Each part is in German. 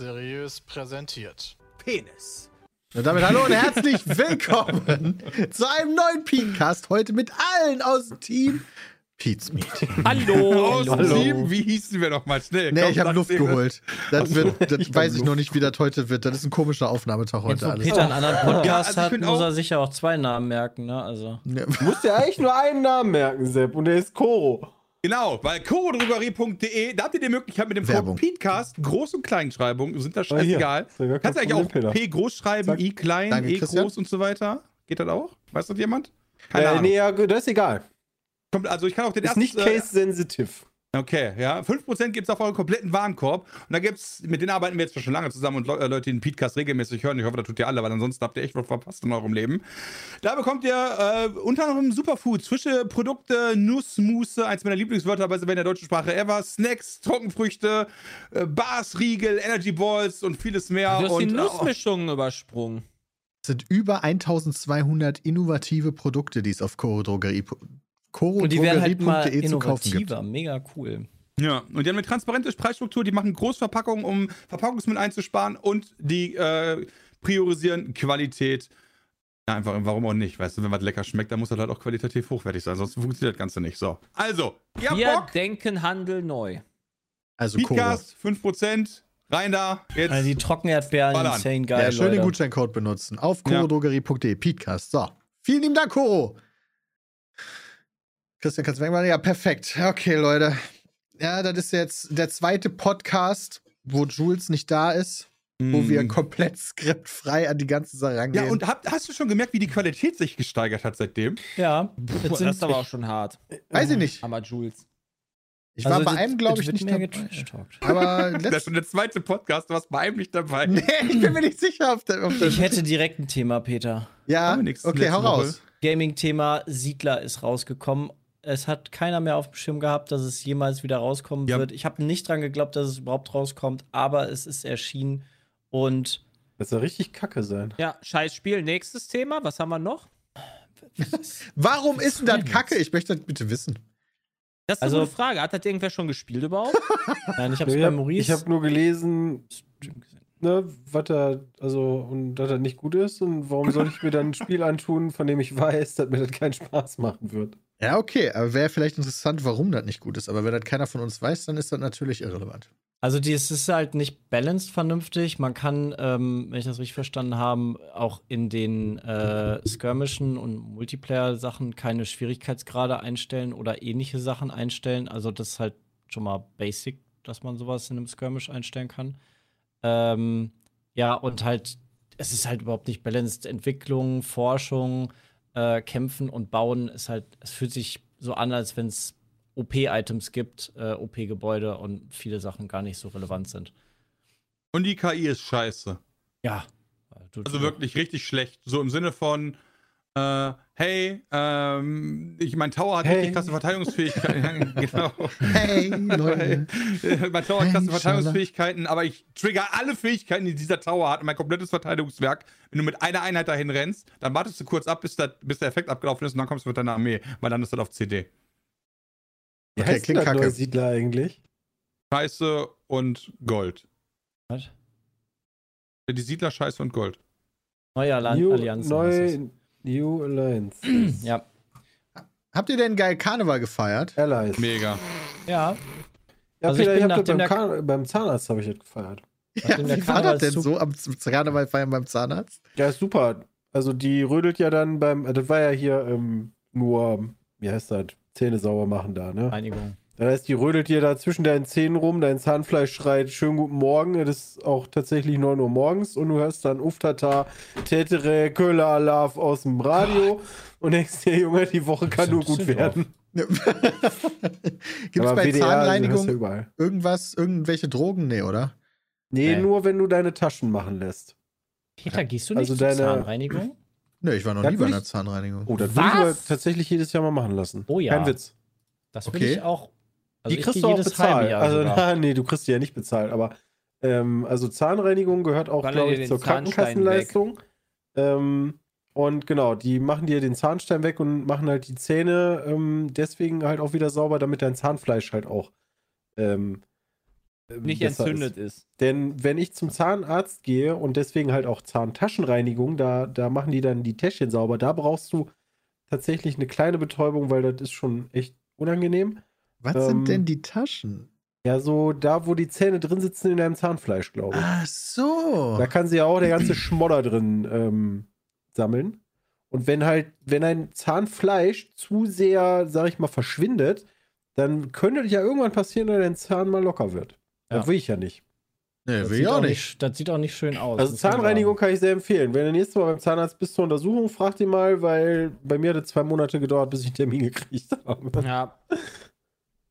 Seriös präsentiert. Penis. Und damit hallo und herzlich willkommen zu einem neuen Peatcast. Heute mit allen aus dem Team Pete's Meat. Hallo. Aus dem Hallo. Team, wie hießen wir noch mal schnell? Nee, Komm, ich habe Luft geholt. Das, wird, das Ich weiß ich noch nicht, wie das heute wird. Das ist ein komischer Aufnahmetag heute alles. Peter einen anderen Podcast Ja, also ich hat, muss auch- er sich ja auch zwei Namen merken, ne? Also. Ja. Du musst ja eigentlich nur einen Namen merken, Sepp, und der ist Koro. Genau, weil chorodrogerie.de, da habt ihr die Möglichkeit mit dem Werbung. Code PETECAST, Groß- und Kleinschreibung, sind da Ah, scheißegal. Ist ja kein Kannst du eigentlich auch. P groß schreiben, Zack. I klein, Danke, E Christian. groß und so weiter? Geht das auch? Weiß das jemand? Keine Äh, Ahnung. nee, ja, das ist egal. Kommt, also ich kann auch den Ist ersten... nicht äh, case-sensitiv. Okay, ja. 5% gibt es auf euren kompletten Warenkorb. Und da gibt's, mit denen arbeiten wir jetzt schon lange zusammen und Le äh, Leute, die den Podcast regelmäßig hören. Ich hoffe, das tut ihr alle, weil ansonsten habt ihr echt was verpasst in eurem Leben. Da bekommt ihr äh, unter anderem Superfoods, frische Produkte, Nussmusse, eins meiner Lieblingswörter bei in der deutschen Sprache ever, Snacks, Trockenfrüchte, äh, Bars, Riegel, Energy Balls und vieles mehr. Du hast die und, äh, Nussmischungen übersprungen. Es sind über 1200 innovative Produkte, die es auf chorodrogerie- Und die werden halt mal chorodrogerie.de zu kaufen gibt. innovativer. Mega cool. Ja, und die haben eine transparente Preisstruktur, die machen Großverpackungen, um Verpackungsmüll einzusparen und die äh, priorisieren Qualität. Ja, einfach, warum auch nicht? Weißt du, wenn was lecker schmeckt, dann muss das halt auch qualitativ hochwertig sein, sonst funktioniert das Ganze nicht. So, also, ihr habt Wir Bock? denken Handel neu. Also Koro. Podcast, 5%, rein da, jetzt. Also die Trockenerdbeeren, Ballern. insane geil. Ja, schön den. Gutscheincode benutzen. Auf Ja. chorodrogerie.de. Peatcast. So. Vielen lieben Dank, Koro. Christian, kannst du wegmachen? Ja, perfekt. Okay, Leute. Ja, das ist jetzt der zweite Podcast, wo Jules nicht da ist, wo wir komplett skriptfrei an die ganze Sache rangehen. Mm. Ja, und hab, hast du schon gemerkt, wie die Qualität sich gesteigert hat seitdem? Ja, Puh, jetzt das sind ist aber auch schon hart. Weiß ich nicht. Hammer Jules. Ich war also bei das- einem, glaube ich, nicht mehr dabei. getrashtalkt. Aber Das ist schon der zweite Podcast, du warst bei einem nicht dabei. nee, ich bin mir nicht sicher, ob der. Ob der Ich hätte direkt ein Thema, Peter. ja, okay, hau raus. Gaming-Thema Siedler ist rausgekommen. Es hat keiner mehr auf dem Schirm gehabt, dass es jemals wieder rauskommen Ja. wird. Ich habe nicht dran geglaubt, dass es überhaupt rauskommt, aber es ist erschienen und Das soll richtig kacke sein. Ja, scheiß Spiel. Nächstes Thema. Was haben wir noch? Warum ist denn das kacke? Ich möchte das bitte wissen. Das ist Also- eine Frage. Hat das irgendwer schon gespielt überhaupt? nein, ich habe es Ich bei habe Maurice. hab nur gelesen, ne, was da, also, und dass das nicht gut ist. Und warum soll ich mir dann ein Spiel antun, von dem ich weiß, dass mir das keinen Spaß machen wird? Ja, okay, aber wäre vielleicht interessant, warum das nicht gut ist. Aber wenn das keiner von uns weiß, dann ist das natürlich irrelevant. Also es ist halt nicht balanced vernünftig. Man kann, ähm, wenn ich das richtig verstanden habe, auch in den äh, Skirmischen und Multiplayer-Sachen keine Schwierigkeitsgrade einstellen oder ähnliche Sachen einstellen. Also das ist halt schon mal basic, dass man sowas in einem Skirmish einstellen kann. Ähm, ja, und halt, es ist halt überhaupt nicht balanced. Entwicklung, Forschung, äh, Kämpfen und Bauen ist halt, es fühlt sich so an, als wenn es OP-Items gibt, äh, OP-Gebäude und viele Sachen gar nicht so relevant sind. Und die KI ist scheiße. Ja. Also wirklich richtig schlecht. So im Sinne von, äh, hey, ähm, ich, mein Tower hat Hey. richtig krasse Verteidigungsfähigkeiten. genau. Hey, Leute. mein Tower hat krasse Hey, Verteidigungsfähigkeiten, aber ich trigger alle Fähigkeiten, die dieser Tower hat, mein komplettes Verteidigungswerk. Wenn du mit einer Einheit dahin rennst, dann wartest du kurz ab, bis, der- bis der Effekt abgelaufen ist und dann kommst du mit deiner Armee, weil dann ist das auf CD. Wie Okay, heißt klingt das neue Siedler eigentlich? Scheiße und Gold. Was? Die Siedler Scheiße und Gold. Neue Alli New, Allianzen. heißt neu, New Alliance. Ja. Habt ihr denn geil Karneval gefeiert? Allies. Mega. Ja. Ja, Also ich Peter, bin ich hab das nachdem beim, der- Kar- beim Zahnarzt habe ich das gefeiert. Ja, wie war das denn so am Karneval feiern beim Zahnarzt? Ja, ist super. Also die rödelt ja dann beim, das war ja hier ähm, nur, wie heißt das, Zähne sauber machen da, ne? Einigung. Das heißt, die rödelt dir da zwischen deinen Zähnen rum, dein Zahnfleisch schreit, schönen guten Morgen, das ist auch tatsächlich 9 Uhr morgens und du hörst dann Uftata, Tetere, Köhler Alarv aus dem Radio und denkst dir, Junge, die Woche kann nur gut werden. Gibt es bei WDR, also, Zahnreinigung überall. irgendwas, irgendwelche Drogen? Nee, oder? Nee, Nee. nur wenn du deine Taschen machen lässt. Peter, gehst du nicht Also zur deine- Zahnreinigung? Nee, ich war noch Ja, nie bei einer ich- Zahnreinigung. Oh, das Was? würde ich tatsächlich jedes Jahr mal machen lassen. Oh ja. Kein Witz. Das will Okay. ich auch. Also die kriegst du auch bezahlt. Also, na, nee, du kriegst die ja nicht bezahlt, aber ähm, also Zahnreinigung gehört auch, glaube ich, zur Krankenkassenleistung. Ähm, und genau, die machen dir den Zahnstein weg und machen halt die Zähne ähm, deswegen halt auch wieder sauber, damit dein Zahnfleisch halt auch ähm, ähm, Nicht entzündet ist. ist. Denn wenn ich zum Zahnarzt gehe und deswegen halt auch Zahntaschenreinigung, da, da machen die dann die Täschchen sauber. Da brauchst du tatsächlich eine kleine Betäubung, weil das ist schon echt unangenehm. Was Ähm, sind denn die Taschen? Ja, so da, wo die Zähne drin sitzen in deinem Zahnfleisch, glaube ich. Ach so. Da kann sie ja auch der ganze Schmodder drin ähm, sammeln. Und wenn halt, wenn ein Zahnfleisch zu sehr, sag ich mal, verschwindet, dann könnte ja irgendwann passieren, dass dein Zahn mal locker wird. Das Ja. will ich ja nicht. Nee, Das will sieht, ich auch nicht. nicht, das sieht auch nicht schön aus. Also Zahnreinigung kann ich sehr empfehlen. Wenn du nächstes Mal beim Zahnarzt bist zur Untersuchung, frag ihn mal, weil bei mir hat es zwei Monate gedauert, bis ich einen Termin gekriegt habe. Ja,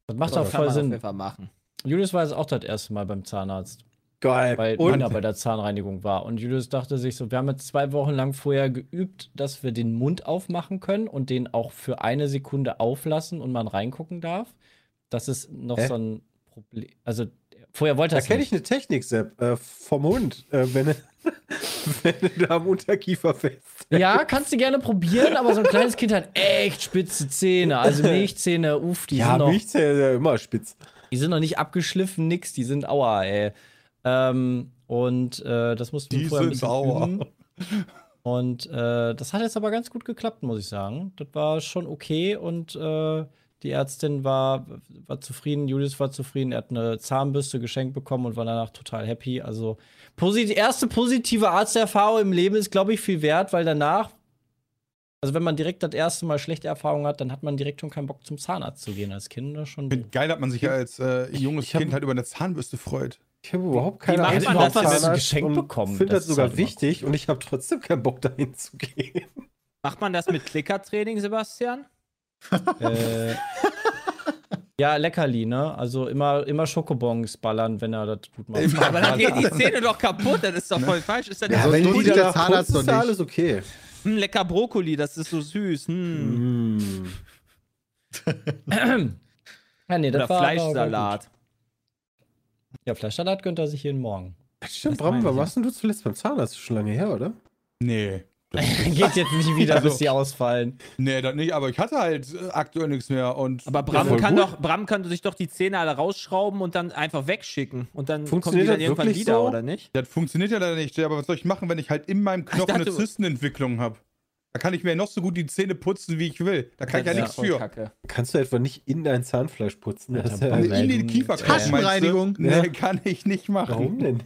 Das macht auch voll Sinn. Machen. Julius war jetzt auch das erste Mal beim Zahnarzt, Geil. weil Und meiner bei der Zahnreinigung war. Und Julius dachte sich so, wir haben jetzt zwei Wochen lang vorher geübt, dass wir den Mund aufmachen können und den auch für eine Sekunde auflassen und man reingucken darf. Das ist noch Hä? so ein Problem. Also vorher wollte da er es kenne ich eine Technik, Sepp, äh, vom Hund. Äh, wenn, du- wenn du da am Unterkiefer fest. Ja, kannst du gerne probieren, aber so ein kleines Kind hat echt spitze Zähne. Also Milchzähne, uff, die Ja, sind noch Milchzähne sind ja immer spitz. Die sind noch nicht abgeschliffen, nix, die sind aua, ey. Ähm, und äh, das mussten wir Die vorher ein sind bisschen aua. üben. Und äh, das hat jetzt aber ganz gut geklappt, muss ich sagen. Das war schon okay und äh, die Ärztin war, war zufrieden, Julius war zufrieden, er hat eine Zahnbürste geschenkt bekommen und war danach total happy. Also posit erste positive Arzterfahrung im Leben ist, glaube ich, viel wert, weil danach, also wenn man direkt das erste Mal schlechte Erfahrungen hat, dann hat man direkt schon keinen Bock zum Zahnarzt zu gehen als Kind. Das ist schon Ich finde geil, dass man sich ja als äh, junges ich Kind halt über eine Zahnbürste freut. Ich habe überhaupt keine Angst man vor das, ein Geschenk bekommen? finde Das das sogar halt wichtig und ich habe trotzdem keinen Bock dahin zu gehen. Macht man das mit Klickertraining, Sebastian? Äh, ja, Leckerli, ne? Also immer, immer Schokobons ballern, wenn er das gut macht. Immer. Aber dann geht die Zähne doch kaputt, das ist doch voll falsch. Ist das Ja, so wenn so die der Zahnarzt ist ja nicht. alles okay. hm, lecker Brokkoli, das ist so süß. Hm. Mm. ja, nee, Oder das war aber- war Fleischsalat. Ja, Fleischsalat gönnt er sich jeden Morgen. Stimmt, Das Bram, wann warst denn du zuletzt beim Zahnarzt? Schon lange her, oder? Nee. Geht jetzt nicht wieder, Also- bis die ausfallen. Nee, das nicht, aber ich hatte halt äh, aktuell nichts mehr und. Aber Bram kann gut. doch, Bram kann sich doch die Zähne alle rausschrauben und dann einfach wegschicken. Und dann Funktioniert die dann das irgendwann wieder, so? oder nicht? Das funktioniert ja leider nicht. Aber was soll ich machen, wenn ich halt in meinem Knochen dachte- eine Zystenentwicklung habe? Da kann ich mir noch so gut die Zähne putzen, wie ich will. Da kann ich ja Das nichts für. Kacke. Kannst du etwa nicht in dein Zahnfleisch putzen? Das ist ja, In den Kieferknochen. Taschenreinigung. du? Nee, Ja. kann ich nicht machen. warum denn?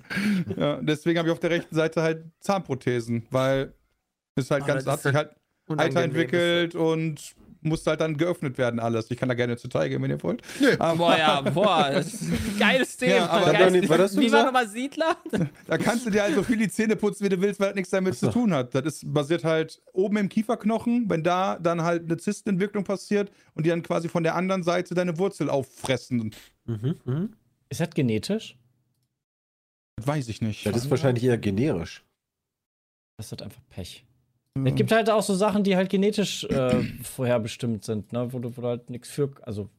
Ja, deswegen habe ich auf der rechten Seite halt Zahnprothesen, weil halt Ah, ganz, das hat ist sich halt halt Unangenehm. Alter entwickelt und musste halt dann geöffnet werden alles. Ich kann da gerne ins Detail gehen, wenn ihr wollt. Boah, ja, boah, das ist ein geiles Thema. Ja, aber- Geiles was hast du Wie war nochmal Siedler? Da kannst du dir halt so viel die Zähne putzen, wie du willst, weil das nichts damit zu tun hat. Das ist basiert halt oben im Kieferknochen, wenn da dann halt eine Zystenentwicklung passiert und die dann quasi von der anderen Seite deine Wurzel auffressen. Mhm, mhm. Ist das genetisch? Das weiß ich nicht. Das ist wahrscheinlich eher generisch. Das ist halt einfach Pech. Ja. Es gibt halt auch so Sachen, die halt genetisch äh, vorherbestimmt sind, ne? wo, du, wo du halt nichts für. Also.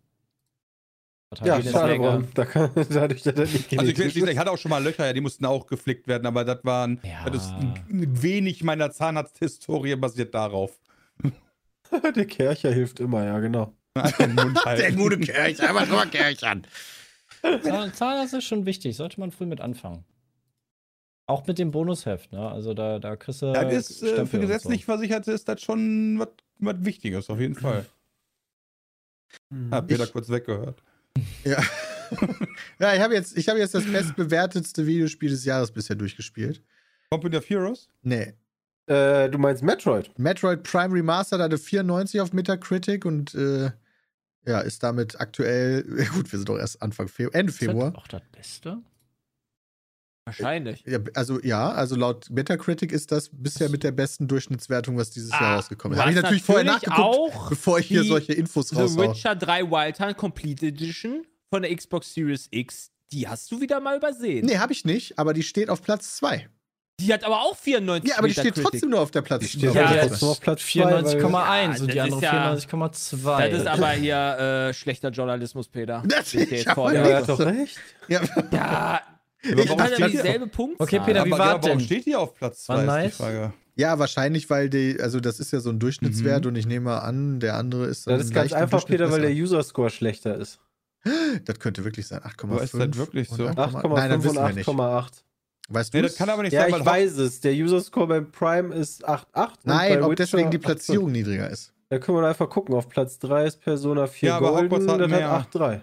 halt Ja, schade, Bram. Da kann, dadurch, dass das nicht Also ich, ich, hatte auch schon mal Löcher, ja, die mussten auch geflickt werden, aber das waren, Ja. das ist ein- wenig meiner Zahnarzthistorie basiert darauf. Der Kercher hilft immer, ja, genau. Halten. gute Kirch, einfach nur Kirchern. Zahn- Zahnarzt ist schon wichtig, sollte man früh mit anfangen. Auch mit dem Bonusheft, ne? Also da, da kriegst du. Das ist äh, für gesetzlich Versicherte ist das schon was Wichtiges, auf jeden Fall. Hab Peter Ich- kurz weggehört. Ja. ja, ich habe jetzt, ich hab jetzt das bestbewertetste Videospiel des Jahres bisher durchgespielt. Company of Heroes? Nee. Äh, du meinst Metroid? Metroid Prime Remastered hatte 94 auf Metacritic und äh, ja, ist damit aktuell, gut, wir sind doch erst Anfang Februar, Ende so. Ist das Februar. auch das Beste? Wahrscheinlich. Ja, also ja, also laut Metacritic ist das bisher mit der besten Durchschnittswertung, was dieses Jahr Ah, rausgekommen du ist. Habe ich natürlich vorher nachgeguckt, auch bevor ich hier solche Infos The raushaue. Witcher 3 Wild Hunt Complete Edition von der Xbox Series X, die hast du wieder mal übersehen. Nee, habe ich nicht, aber die steht auf Platz 2. Die hat aber auch 94 Ja, aber die steht Metacritic. trotzdem nur auf der Platz Die steht Ja, ja, jetzt trotzdem auf Platz 2. 94,1 Ja, und die das andere ist ja- 94,2. Das ist aber hier äh, schlechter Journalismus, Peter. Das- Steht ich jetzt hab doch recht. Ja, Ja, ich warum hatte steht- dieselbe Punktzahl. Okay, Peter, wie aber, war ja, warum denn? steht die auf Platz 2? War Ist nice? ja, wahrscheinlich, weil die, also das ist ja so ein Durchschnittswert und ich nehme mal an, der andere ist dann Das ist ganz einfach, Peter, weil der. User-Score schlechter ist. Das könnte wirklich sein. 8,5. Aber ist das wirklich so? 8,5. Nein, dann 8,5 wissen und wir nicht. 8,8. Weißt du? Nee, das kann aber nicht Ja, sein, ich weil Hock- weiß es. Der User Score beim Prime ist 8,8. und Nein, bei ob Witcher deswegen die 8,5. Platzierung niedriger ist. Da können wir einfach gucken. Auf Platz 3 ist Persona 4 Ja, aber Golden, Hogwarts hat das mehr. hat 8,3.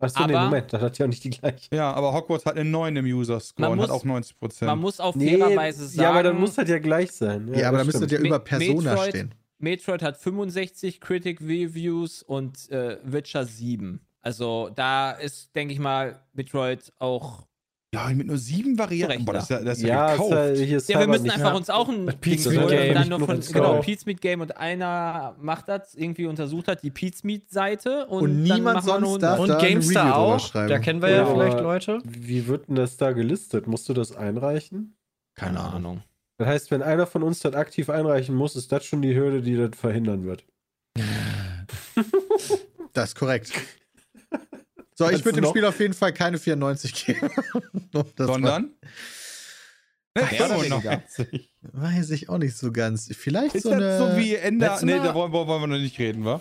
Achso, nee, Aber- Moment, das hat ja auch nicht die gleiche. Ja, aber Hogwarts hat einen 9 im User-Score und hat auch 90 Prozent. Man muss auf Nee, fairerweise sagen, ja, aber dann muss das ja gleich sein. Ja, aber da das müsste ja über Persona Metroid- stehen. Metroid hat 65 Critic Reviews und äh, Witcher 7. Also da ist, denke ich mal, Metroid auch. Ja, mit nur sieben Varianten. Boah, das ist ja, das ist ja, Ja, gekauft. ist ja, hier ist Ja, wir müssen nicht einfach uns auch ein Pete's Ding Game. und dann nur von genau. Pete's Meat Game und einer macht das, irgendwie untersucht hat, die Pete's Meat Seite und, Und niemand sonst darf da Und eine GameStar auch. schreiben. Da kennen wir Ja, ja, vielleicht Leute. Wie wird denn das da gelistet? Musst du das einreichen? Keine Ahnung. Das heißt, wenn einer von uns das aktiv einreichen muss, ist das schon die Hürde, die das verhindern wird. Das ist korrekt. So, ich würde dem Spiel auf jeden Fall keine 94 geben. Sondern? Oder 85. war- Weiß ich auch nicht so ganz. Vielleicht Ist so das eine. so wie Ende? Nee, da wollen, wollen wir noch nicht reden, wa?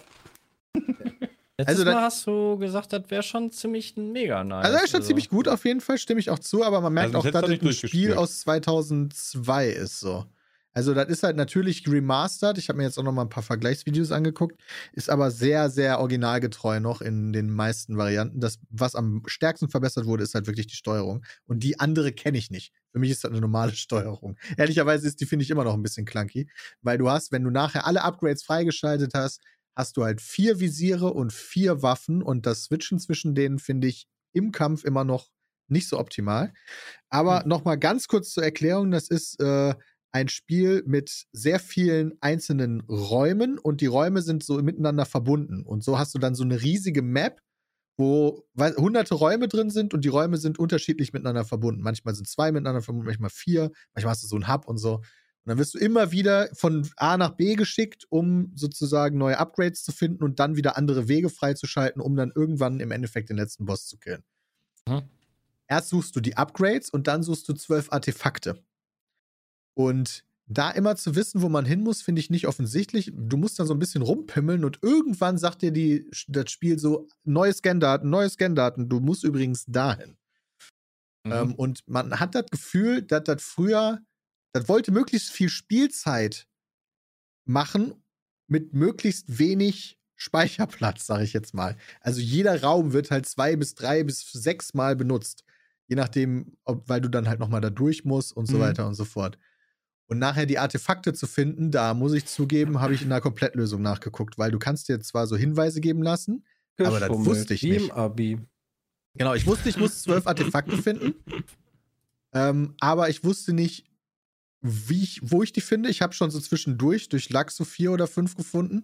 Letztes Also da- Mal hast du gesagt, das wäre schon ziemlich mega nice. also, er ist schon ziemlich gut auf jeden Fall, stimme ich auch zu, aber man merkt Also, auch, das dass das ein Spiel aus 2002 ist so. Also, das ist halt natürlich remastered. Ich habe mir jetzt auch noch mal ein paar Vergleichsvideos angeguckt. Ist aber sehr, sehr originalgetreu noch in den meisten Varianten. Das, was am stärksten verbessert wurde, ist halt wirklich die Steuerung. Und die andere kenne ich nicht. Für mich ist das eine normale Steuerung. Ehrlicherweise ist die, finde ich, immer noch ein bisschen clunky. Weil du hast, wenn du nachher alle Upgrades freigeschaltet hast, hast du halt vier Visiere und vier Waffen. Und das Switchen zwischen denen finde ich im Kampf immer noch nicht so optimal. Aber noch mal ganz kurz zur Erklärung: Das ist äh, ein Spiel mit sehr vielen einzelnen Räumen und die Räume sind so miteinander verbunden. Und so hast du dann so eine riesige Map, wo hunderte Räume drin sind und die Räume sind unterschiedlich miteinander verbunden. Manchmal sind zwei miteinander verbunden, manchmal vier, manchmal hast du so einen Hub und so. Und dann wirst du immer wieder von A nach B geschickt, um sozusagen neue Upgrades zu finden und dann wieder andere Wege freizuschalten, um dann irgendwann im Endeffekt den letzten Boss zu killen. Mhm. Erst suchst du die Upgrades und dann suchst du zwölf Artefakte. Und da immer zu wissen, wo man hin muss, finde ich nicht offensichtlich. Du musst dann so ein bisschen rumpimmeln und irgendwann sagt dir die, das Spiel so: neue Scandaten, neue Scandaten, du musst übrigens dahin. Mhm. Ähm, und man hat das Gefühl, dass das früher, das wollte möglichst viel Spielzeit machen mit möglichst wenig Speicherplatz, sage ich jetzt mal. Also jeder Raum wird halt zwei bis drei bis sechs Mal benutzt. Je nachdem, ob, weil du dann halt nochmal da durch musst und so Mhm. weiter und so fort. Und nachher die Artefakte zu finden, da muss ich zugeben, habe ich in der Komplettlösung nachgeguckt, weil du kannst dir zwar so Hinweise geben lassen, Aber das wusste ich nicht. Abi. Genau, ich wusste, ich muss zwölf Artefakte finden. Ähm, aber ich wusste nicht, wie ich, wo ich die finde. Ich habe schon so zwischendurch durch Lack so vier oder fünf gefunden.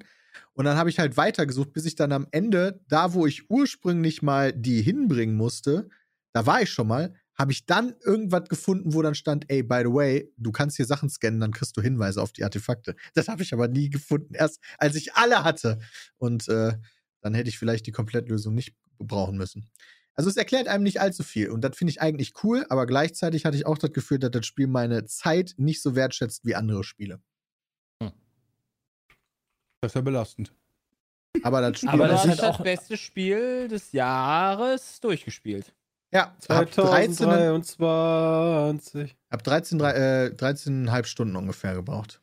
Und dann habe ich halt weitergesucht, bis ich dann am Ende, da wo ich ursprünglich mal die hinbringen musste, da war ich schon mal, habe ich dann irgendwas gefunden, wo dann stand, ey, by the way, du kannst hier Sachen scannen, dann kriegst du Hinweise auf die Artefakte. Das habe ich aber nie gefunden, erst als ich alle hatte. Und äh, dann hätte ich vielleicht die Komplettlösung nicht brauchen müssen. Also es erklärt einem nicht allzu viel und das finde ich eigentlich cool, aber gleichzeitig hatte ich auch das Gefühl, dass das Spiel meine Zeit nicht so wertschätzt wie andere Spiele. Das ist ja belastend. Aber das Spiel Aber das das ist halt das auch- beste Spiel des Jahres durchgespielt. Ja, ab 13, 2023. ab 13, drei- äh, 13,5 Stunden ungefähr gebraucht.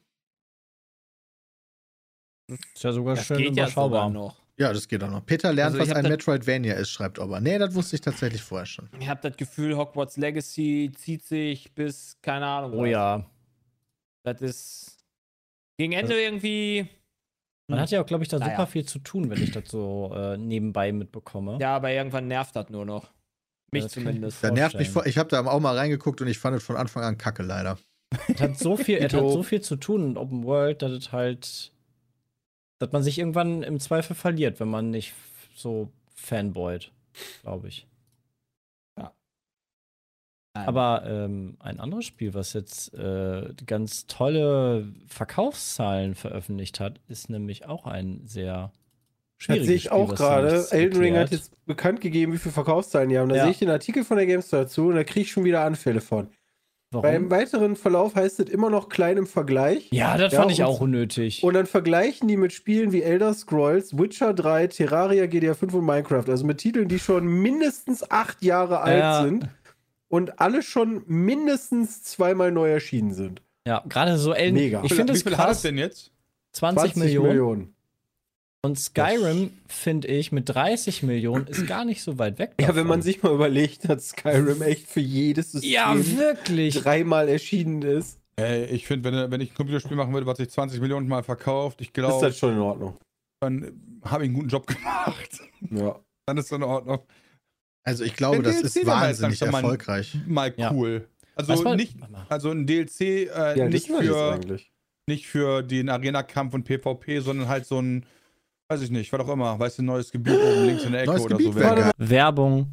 Ist ja sogar Das schön geht ja sogar überschaubar. noch. Ja, das geht auch noch. Peter lernt, Also ich was ein das- Metroidvania ist, schreibt Ober. Nee, das wusste ich tatsächlich vorher schon. Ich habe das Gefühl, Hogwarts Legacy zieht sich bis, keine Ahnung. Oh was. ja. Das ist gegen Ende irgendwie. Man hat ja auch, glaube ich, da Naja. super viel zu tun, wenn ich das so äh, nebenbei mitbekomme. Ja, aber irgendwann nervt das nur noch. Mich das zumindest. Da nervt mich vor. Ich habe da auch mal reingeguckt und ich fand es von Anfang an kacke, leider. Es hat so viel, es hat so viel zu tun in Open World, dass es halt, dass man sich irgendwann im Zweifel verliert, wenn man nicht so fanboyt, glaube ich. Nein. Aber ähm, ein anderes Spiel, was jetzt äh, ganz tolle Verkaufszahlen veröffentlicht hat, ist nämlich auch ein sehr Das schwieriges sehe ich Spiel, auch gerade. Elden Ring hat jetzt bekannt gegeben, wie viele Verkaufszahlen die haben. Da Ja. sehe ich den Artikel von der GameStar dazu und da kriege ich schon wieder Anfälle von. Beim weiteren Verlauf heißt es immer noch klein im Vergleich. Ja, das Ja, fand ich auch unnötig. Und dann vergleichen die mit Spielen wie Elder Scrolls, Witcher 3, Terraria, GTA 5 und Minecraft. Also mit Titeln, die schon mindestens acht Jahre alt Ja. sind und alle schon mindestens zweimal neu erschienen sind. ja, gerade so Elden. Mega. Ich finde Wie es viel hat es krass. denn jetzt? 20, Millionen. Und Skyrim, finde ich, mit 30 Millionen ist gar nicht so weit weg. Ja, davon. wenn man sich mal überlegt, dass Skyrim echt für jedes System Ja, wirklich. dreimal erschienen ist, Ey, ich finde, wenn, wenn ich ein Computerspiel machen würde, was sich 20 Millionen Mal verkauft, ich ist glaube, das schon in Ordnung. dann habe ich einen guten Job gemacht. Ja. Dann ist das in Ordnung. Also ich glaube, das ist wahnsinnig mal- erfolgreich. Mal Ja. cool. Was Also nicht, also ein DLC äh, Ja, nicht, für, nicht für den Arena-Kampf und PvP, sondern halt so ein, weiß ich nicht, was auch immer, weißt du, ein neues Gebiet oben links in der Ecke Neues oder Gebiet so. Werbung.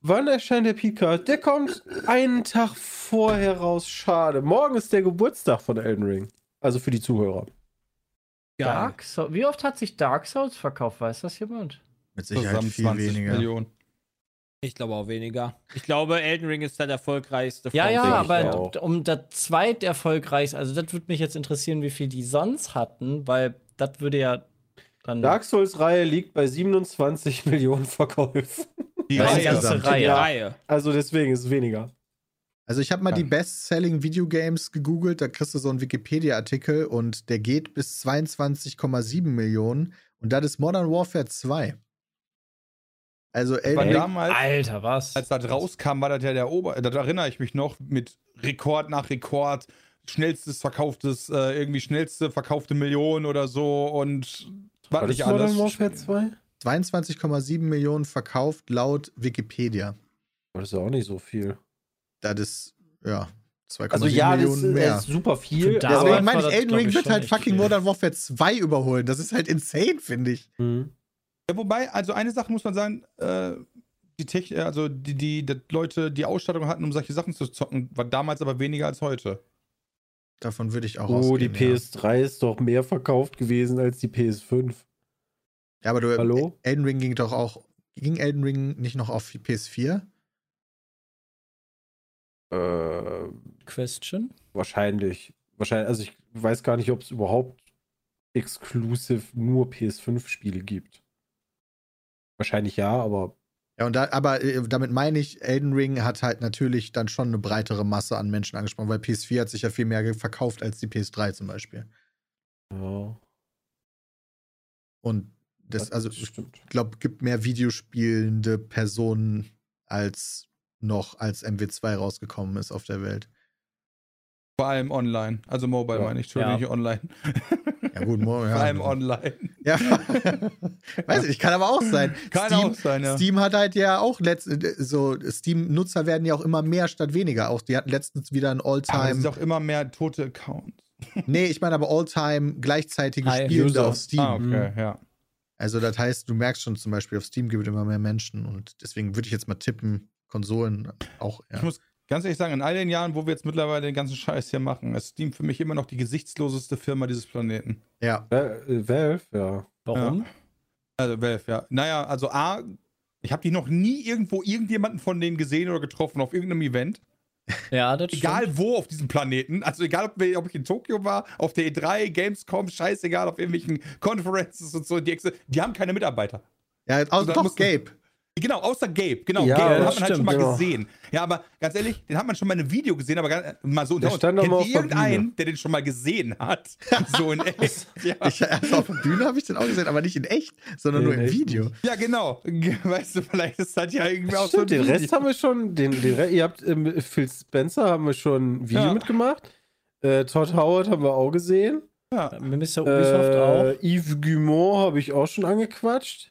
Wann erscheint der Picard? Der kommt einen Tag vorher raus. Schade. Morgen ist der Geburtstag von Elden Ring. Also für die Zuhörer. Dark Souls. Wie oft hat sich Dark Souls verkauft? Weiß das jemand? Mit Sicherheit zusammen viel 20 weniger. Millionen. Ich glaube auch weniger. Ich glaube, Elden Ring ist der erfolgreichste. Ja, von ja, aber auch. um das zweiterfolgreichste, also das würde mich jetzt interessieren, wie viel die sonst hatten, weil das würde ja dann. Dark Souls-Reihe liegt bei 27 Millionen Verkäufen. Die Das Reihe. ganze. Reihe. Reihe. Also deswegen ist es weniger. Also ich habe mal Ja. die Best-Selling Videogames gegoogelt, da kriegst du so einen Wikipedia-Artikel und der geht bis 22,7 Millionen und das ist Modern Warfare 2. Also War Elden damals, Alter, was? als das rauskam, war das ja der Ober. Da erinnere ich mich noch mit Rekord nach Rekord, schnellstes verkauftes, äh, irgendwie schnellste verkaufte Million oder so und war War das nicht alles. Modern Warfare 2? 22,7 Millionen verkauft laut Wikipedia. Das ist ja auch nicht so viel. Das ist, ja, 2,7 Also ja, das Millionen ist, mehr. ist super viel. Deswegen meine ich, das, Elden Ring wird halt fucking viel. Modern Warfare 2 überholen. Das ist halt insane, finde ich. Mhm. Ja, wobei, also eine Sache muss man sagen, äh, die Tech, also die, die, die Leute, die Ausstattung hatten, um solche Sachen zu zocken, war damals aber weniger als heute. Davon würde ich auch Oh, die ausgehen, ja. PS3 ist doch mehr verkauft gewesen als die PS5. Ja, aber du, Hallo? Elden Ring ging doch auch, ging Elden Ring nicht noch auf PS4? Äh, Question? wahrscheinlich. Wahrscheinlich, also ich weiß gar nicht, ob es überhaupt exclusive nur PS5-Spiele gibt. Wahrscheinlich ja, aber Ja, und da, aber äh, damit meine ich, Elden Ring hat halt natürlich dann schon eine breitere Masse an Menschen angesprochen, weil PS4 hat sich ja viel mehr verkauft als die PS3 zum Beispiel. ja. Und das, also ich glaube, gibt mehr Videospielende Personen als noch als MW2 rausgekommen ist auf der Welt. Vor allem online. Also mobile Ja. meine ich, Entschuldigung, Ja. nicht online. Ja, gut, mo- ja. Vor allem online. Ja. Weiß ich, kann aber auch sein. Kann Steam, auch sein, ja. Steam hat halt ja auch letzt, so Steam-Nutzer werden ja auch immer mehr statt weniger. Auch die hatten letztens wieder ein Aber es All-Time. sind auch immer mehr tote Accounts. Nee, ich meine aber All-Time gleichzeitige Spielende auf Steam. Ah, okay, ja. Also das heißt, du merkst schon zum Beispiel, auf Steam gibt es immer mehr Menschen und deswegen würde ich jetzt mal tippen, Konsolen auch. Ja. Ich muss ganz ehrlich sagen, in all den Jahren, wo wir jetzt mittlerweile den ganzen Scheiß hier machen, ist Steam für mich immer noch die gesichtsloseste Firma dieses Planeten. ja. Äh, Valve, ja. Warum? Also Valve, ja. Naja, also A, ich habe die noch nie irgendwo irgendjemanden von denen gesehen oder getroffen auf irgendeinem Event. Ja, das Egal wo auf diesem Planeten. Also egal, ob, wir- ob ich in Tokio war, auf der E3, Gamescom, scheißegal, auf irgendwelchen Conferences und so. Die, die haben keine Mitarbeiter. Ja, doch, muss- Gabe. Genau, außer Gabe. Genau, Ja, Gabe den hat man halt schon mal genau. gesehen. Ja, aber ganz ehrlich, den hat man schon mal in einem Video gesehen, aber ganz, mal so unter Der uns. stand Kennt irgendeinen, der den schon mal gesehen hat? so in echt. Ja, Ich, also auf der Bühne habe ich den auch gesehen, aber nicht in echt, sondern Nee, nur in im Video. nicht. ja genau. Weißt du, vielleicht ist das ja irgendwie auch so Stimmt, den Rest haben wir schon, den, den Re ihr habt, ähm, Phil Spencer haben wir schon ein Video Ja. mitgemacht. Äh, Todd Howard haben wir auch gesehen. Ja. Mr. Ubisoft auch. Äh, Yves Guillemot habe ich auch schon angequatscht.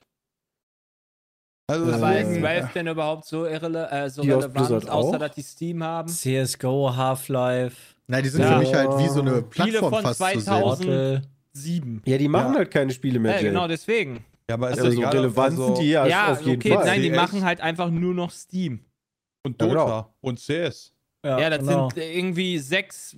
Also Aber ist Valve denn überhaupt so, irrele äh, so relevant, außer auch? dass die Steam haben? CSGO, Half-Life, Nein, die sind Ja. für mich halt wie so eine Plattform von. 2000. Portal. Sieben. Ja, die machen Ja. halt keine Spiele mehr. Ja, genau deswegen. ja, aber ist Also so egal, relevant also, sind die ja, Ja, auf jeden okay, Fall. nein, die CS. machen halt einfach nur noch Steam. Und Ja, Dota genau. und CS. Ja, das genau. sind irgendwie sechs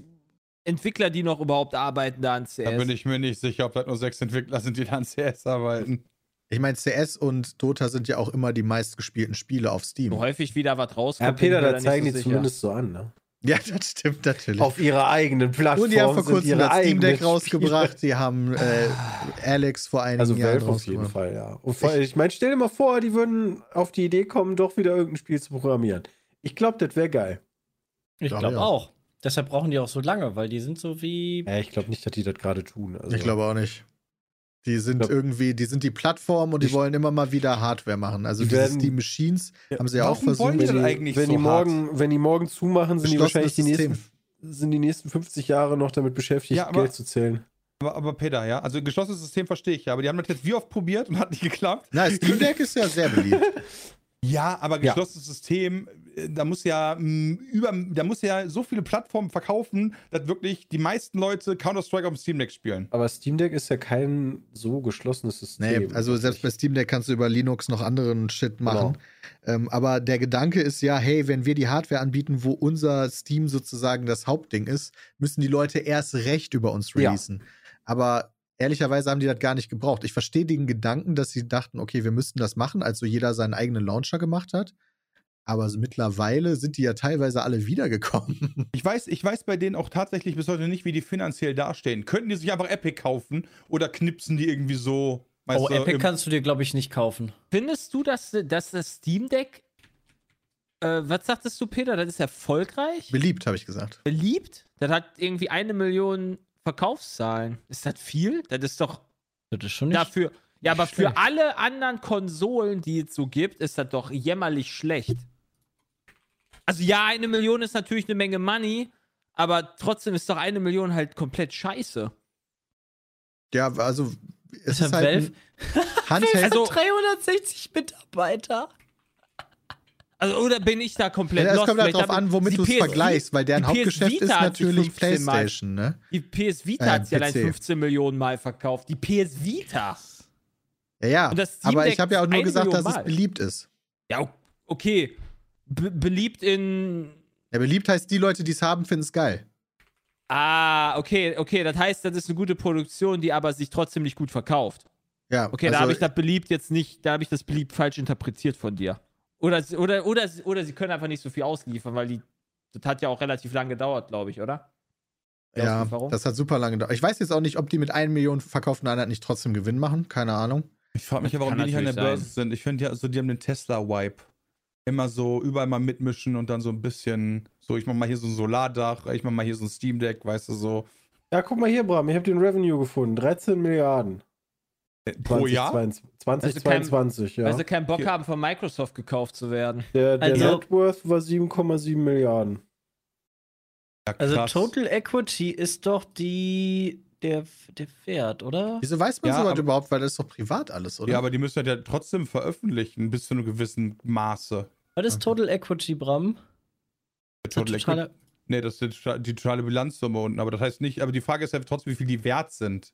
Entwickler, die noch überhaupt arbeiten da an CS. Da bin ich mir nicht sicher, ob das nur sechs Entwickler sind, die da an CS arbeiten. Ich meine, CS und Dota sind ja auch immer die meistgespielten Spiele auf Steam. so häufig wieder was rauskommt. Ja, Peter, ich da zeigen so die sicher. zumindest so an, ne? Ja, das stimmt natürlich. Auf ihrer eigenen Plattform. und die haben vor sind kurzem ihre das Steam Deck rausgebracht. Die haben äh, Alex vor einigen Also Jahren Valve auf jeden. Fall, ja. Und vor, ich meine, stell dir mal vor, die würden auf die Idee kommen, doch wieder irgendein Spiel zu programmieren. Ich glaube, das wäre geil. Ich Glaub glaube ich auch. Deshalb brauchen die auch so lange, weil die sind so wie. Ja, ich glaube nicht, dass die das gerade tun. Also, Ich glaube auch nicht. Die sind glaub- irgendwie, die sind die Plattform und die wollen immer mal wieder Hardware machen. Also Die werden- Steam Machines haben sie ja auch Warum wollen versucht. die wenn die, eigentlich wenn, so die morgen, wenn die morgen zumachen, sind die wahrscheinlich die nächsten, sind die nächsten 50 Jahre noch damit beschäftigt, Ja, aber- Geld zu zählen. Aber, aber Peter, ja, also geschlossenes System verstehe ich ja, aber die haben das jetzt wie oft probiert und hat nicht geklappt. Na, Steam Deck ist ja sehr beliebt. Ja, aber Ja. geschlossenes System, äh, da muss ja mh, über, da muss ja so viele Plattformen verkaufen, dass wirklich die meisten Leute Counter-Strike auf dem Steam Deck spielen. Aber Steam Deck ist ja kein so geschlossenes System. Nee, also selbst bei Steam Deck kannst du über Linux noch anderen Shit machen. Ähm, aber der Gedanke ist ja, hey, wenn wir die Hardware anbieten, wo unser Steam sozusagen das Hauptding ist, müssen die Leute erst recht über uns Ja. releasen. Aber ehrlicherweise haben die das gar nicht gebraucht. Ich verstehe den Gedanken, dass sie dachten, okay, wir müssten das machen, als so jeder seinen eigenen Launcher gemacht hat. Aber mittlerweile sind die ja teilweise alle wiedergekommen. Ich weiß, ich weiß bei denen auch tatsächlich bis heute nicht, wie die finanziell dastehen. Könnten die sich einfach Epic kaufen oder knipsen die irgendwie so? Oh, du, Epic kannst du dir, glaube ich, nicht kaufen. Findest du, dass, dass das Steam Deck, äh, was sagtest du, Peter, das ist erfolgreich? Beliebt, habe ich gesagt. Beliebt? Das hat irgendwie eine Million Verkaufszahlen. Ist das viel? Das ist doch Das ist schon nicht. dafür. Ja, aber für schlecht. alle anderen Konsolen, die es so gibt, ist das doch jämmerlich schlecht. Also ja, eine Million ist natürlich eine Menge Money, aber trotzdem ist doch eine Million halt komplett scheiße. Ja, also es Ist ist ja halt Handheld. Also- 360 Mitarbeiter. Also, oder bin ich da komplett Ja, es lost? kommt halt drauf an, womit du es vergleichst, weil deren Hauptgeschäft ist natürlich 15 Mal PlayStation, ne? Die PS Vita Äh, hat sich allein PC. 15 Millionen Mal verkauft. Die PS Vita. Ja, ja. Und das Steam aber ich habe ja auch nur gesagt, dass Million es Mal. beliebt ist. Ja, okay. Be beliebt in. Ja, beliebt heißt, die Leute, die es haben, finden es geil. Ah, okay, okay. Das heißt, das ist eine gute Produktion, die aber sich trotzdem nicht gut verkauft. Ja, Okay, also, da habe ich das beliebt jetzt nicht, da habe ich das beliebt falsch interpretiert von dir. Oder, sie- oder, oder, sie- oder sie können einfach nicht so viel ausliefern, weil die. Das hat ja auch relativ lang gedauert, glaube ich, oder? Die Ja, das hat super lange gedauert. Ich weiß jetzt auch nicht, ob die mit 1 Million verkauften Einheiten nicht trotzdem Gewinn machen. Keine Ahnung. Ich frage mich ja, warum die nicht an der Börse sind. Ich finde ja, so, die haben den Tesla-Wipe. Immer so überall mal mitmischen und dann so ein bisschen, so ich mach mal hier so ein Solardach, ich mach mal hier so ein Steam Deck, weißt du, so. Ja, guck mal hier, Bram, ich habe den Revenue gefunden. 13 Milliarden. Äh, Pro Jahr? 2022, Also kein- 2022, ja. Weil sie keinen Bock haben, von Microsoft gekauft zu werden. der der Also- Net Worth war 7,7 Milliarden. Ja, Also. Total Equity ist doch die der, der Wert, oder? Wieso weiß man Ja, sowas überhaupt? Weil das ist doch privat alles, oder? Ja, aber die müssen ja trotzdem veröffentlichen, bis zu einem gewissen Maße. Was ist Total Equity, Bram? Total Totale- Nee, das ist die tota- totale Bilanzsumme unten. Aber das heißt nicht, aber die Frage ist ja trotzdem, wie viel die wert sind.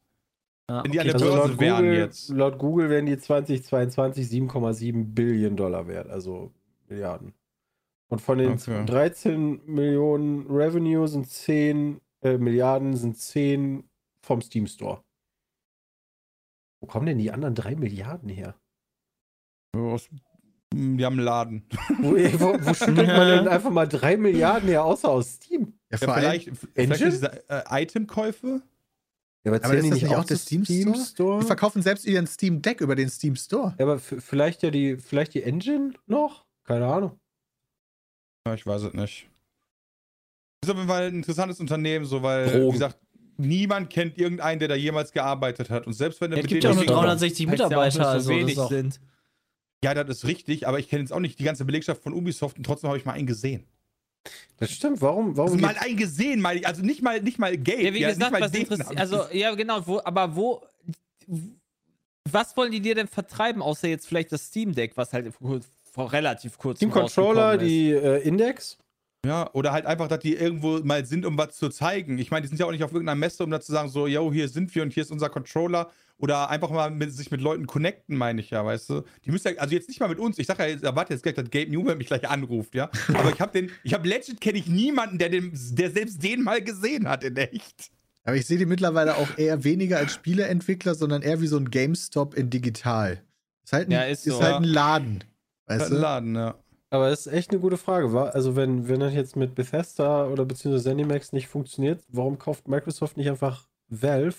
Ah, Wenn die an okay. der Also Börse wären Google, jetzt. laut Google werden die 2022 7,7 Billionen Dollar wert, also Milliarden. Und von den Okay. 13 Millionen Revenue sind 10 äh, Milliarden sind 10 vom Steam Store. Wo kommen denn die anderen 3 Milliarden her? Aus- Die haben einen Laden. Wo, wo, wo schüttelt man denn einfach mal 3 Milliarden her, außer aus Steam? Ja, vielleicht vielleicht Engine? diese äh, Itemkäufe. Ja, aber, Aber ist die das nicht auch der zu Steam Store? Die verkaufen selbst ihren Steam Deck über den Steam Store. Ja, aber vielleicht ja die, vielleicht die Engine noch? Keine Ahnung. Ja, ich weiß es nicht. Ist auf jeden Fall ein interessantes Unternehmen, so weil, Drogen. wie gesagt, niemand kennt irgendeinen, der da jemals gearbeitet hat. Und selbst wenn er Es mit gibt denen ja auch nur irgendwie- 360 Heißt ja auch Mitarbeiter, nicht so also das wenig auch, sind. Ja, das ist richtig, aber ich kenne jetzt auch nicht die ganze Belegschaft von Ubisoft und trotzdem habe ich mal einen gesehen. Das stimmt. Warum? Also Warum? mal geht- einen gesehen, meine ich. Also nicht mal, nicht mal Gabe. Ja, wie ja, gesagt, nicht mal was interessiert. Also, ja, genau, wo, aber wo. Was wollen die dir denn vertreiben, außer jetzt vielleicht das Steam Deck, was halt vor, vor relativ kurz Steam Controller, die äh, Index. Ja, oder halt einfach, dass die irgendwo mal sind, um was zu zeigen. Ich meine, die sind ja auch nicht auf irgendeiner Messe, um da zu sagen, so, yo, hier sind wir und hier ist unser Controller. Oder einfach mal mit, sich mit Leuten connecten, meine ich ja, weißt du? Die müssen ja, also jetzt nicht mal mit uns. Ich sag ja, jetzt, erwarte jetzt gleich, dass Gabe Newman mich gleich anruft, ja? Aber ich habe den, ich habe legit kenne ich niemanden, der, den, der selbst den mal gesehen hat in echt. Aber ich sehe die mittlerweile auch eher weniger als Spieleentwickler, sondern eher wie so ein GameStop in digital. Ist halt ein, Ja, ist so. halt ein Laden. Weißt Halt du? ein Laden, ja. Aber das ist echt eine gute Frage. wa? Also, wenn, wenn das jetzt mit Bethesda oder beziehungsweise ZeniMax nicht funktioniert, warum kauft Microsoft nicht einfach Valve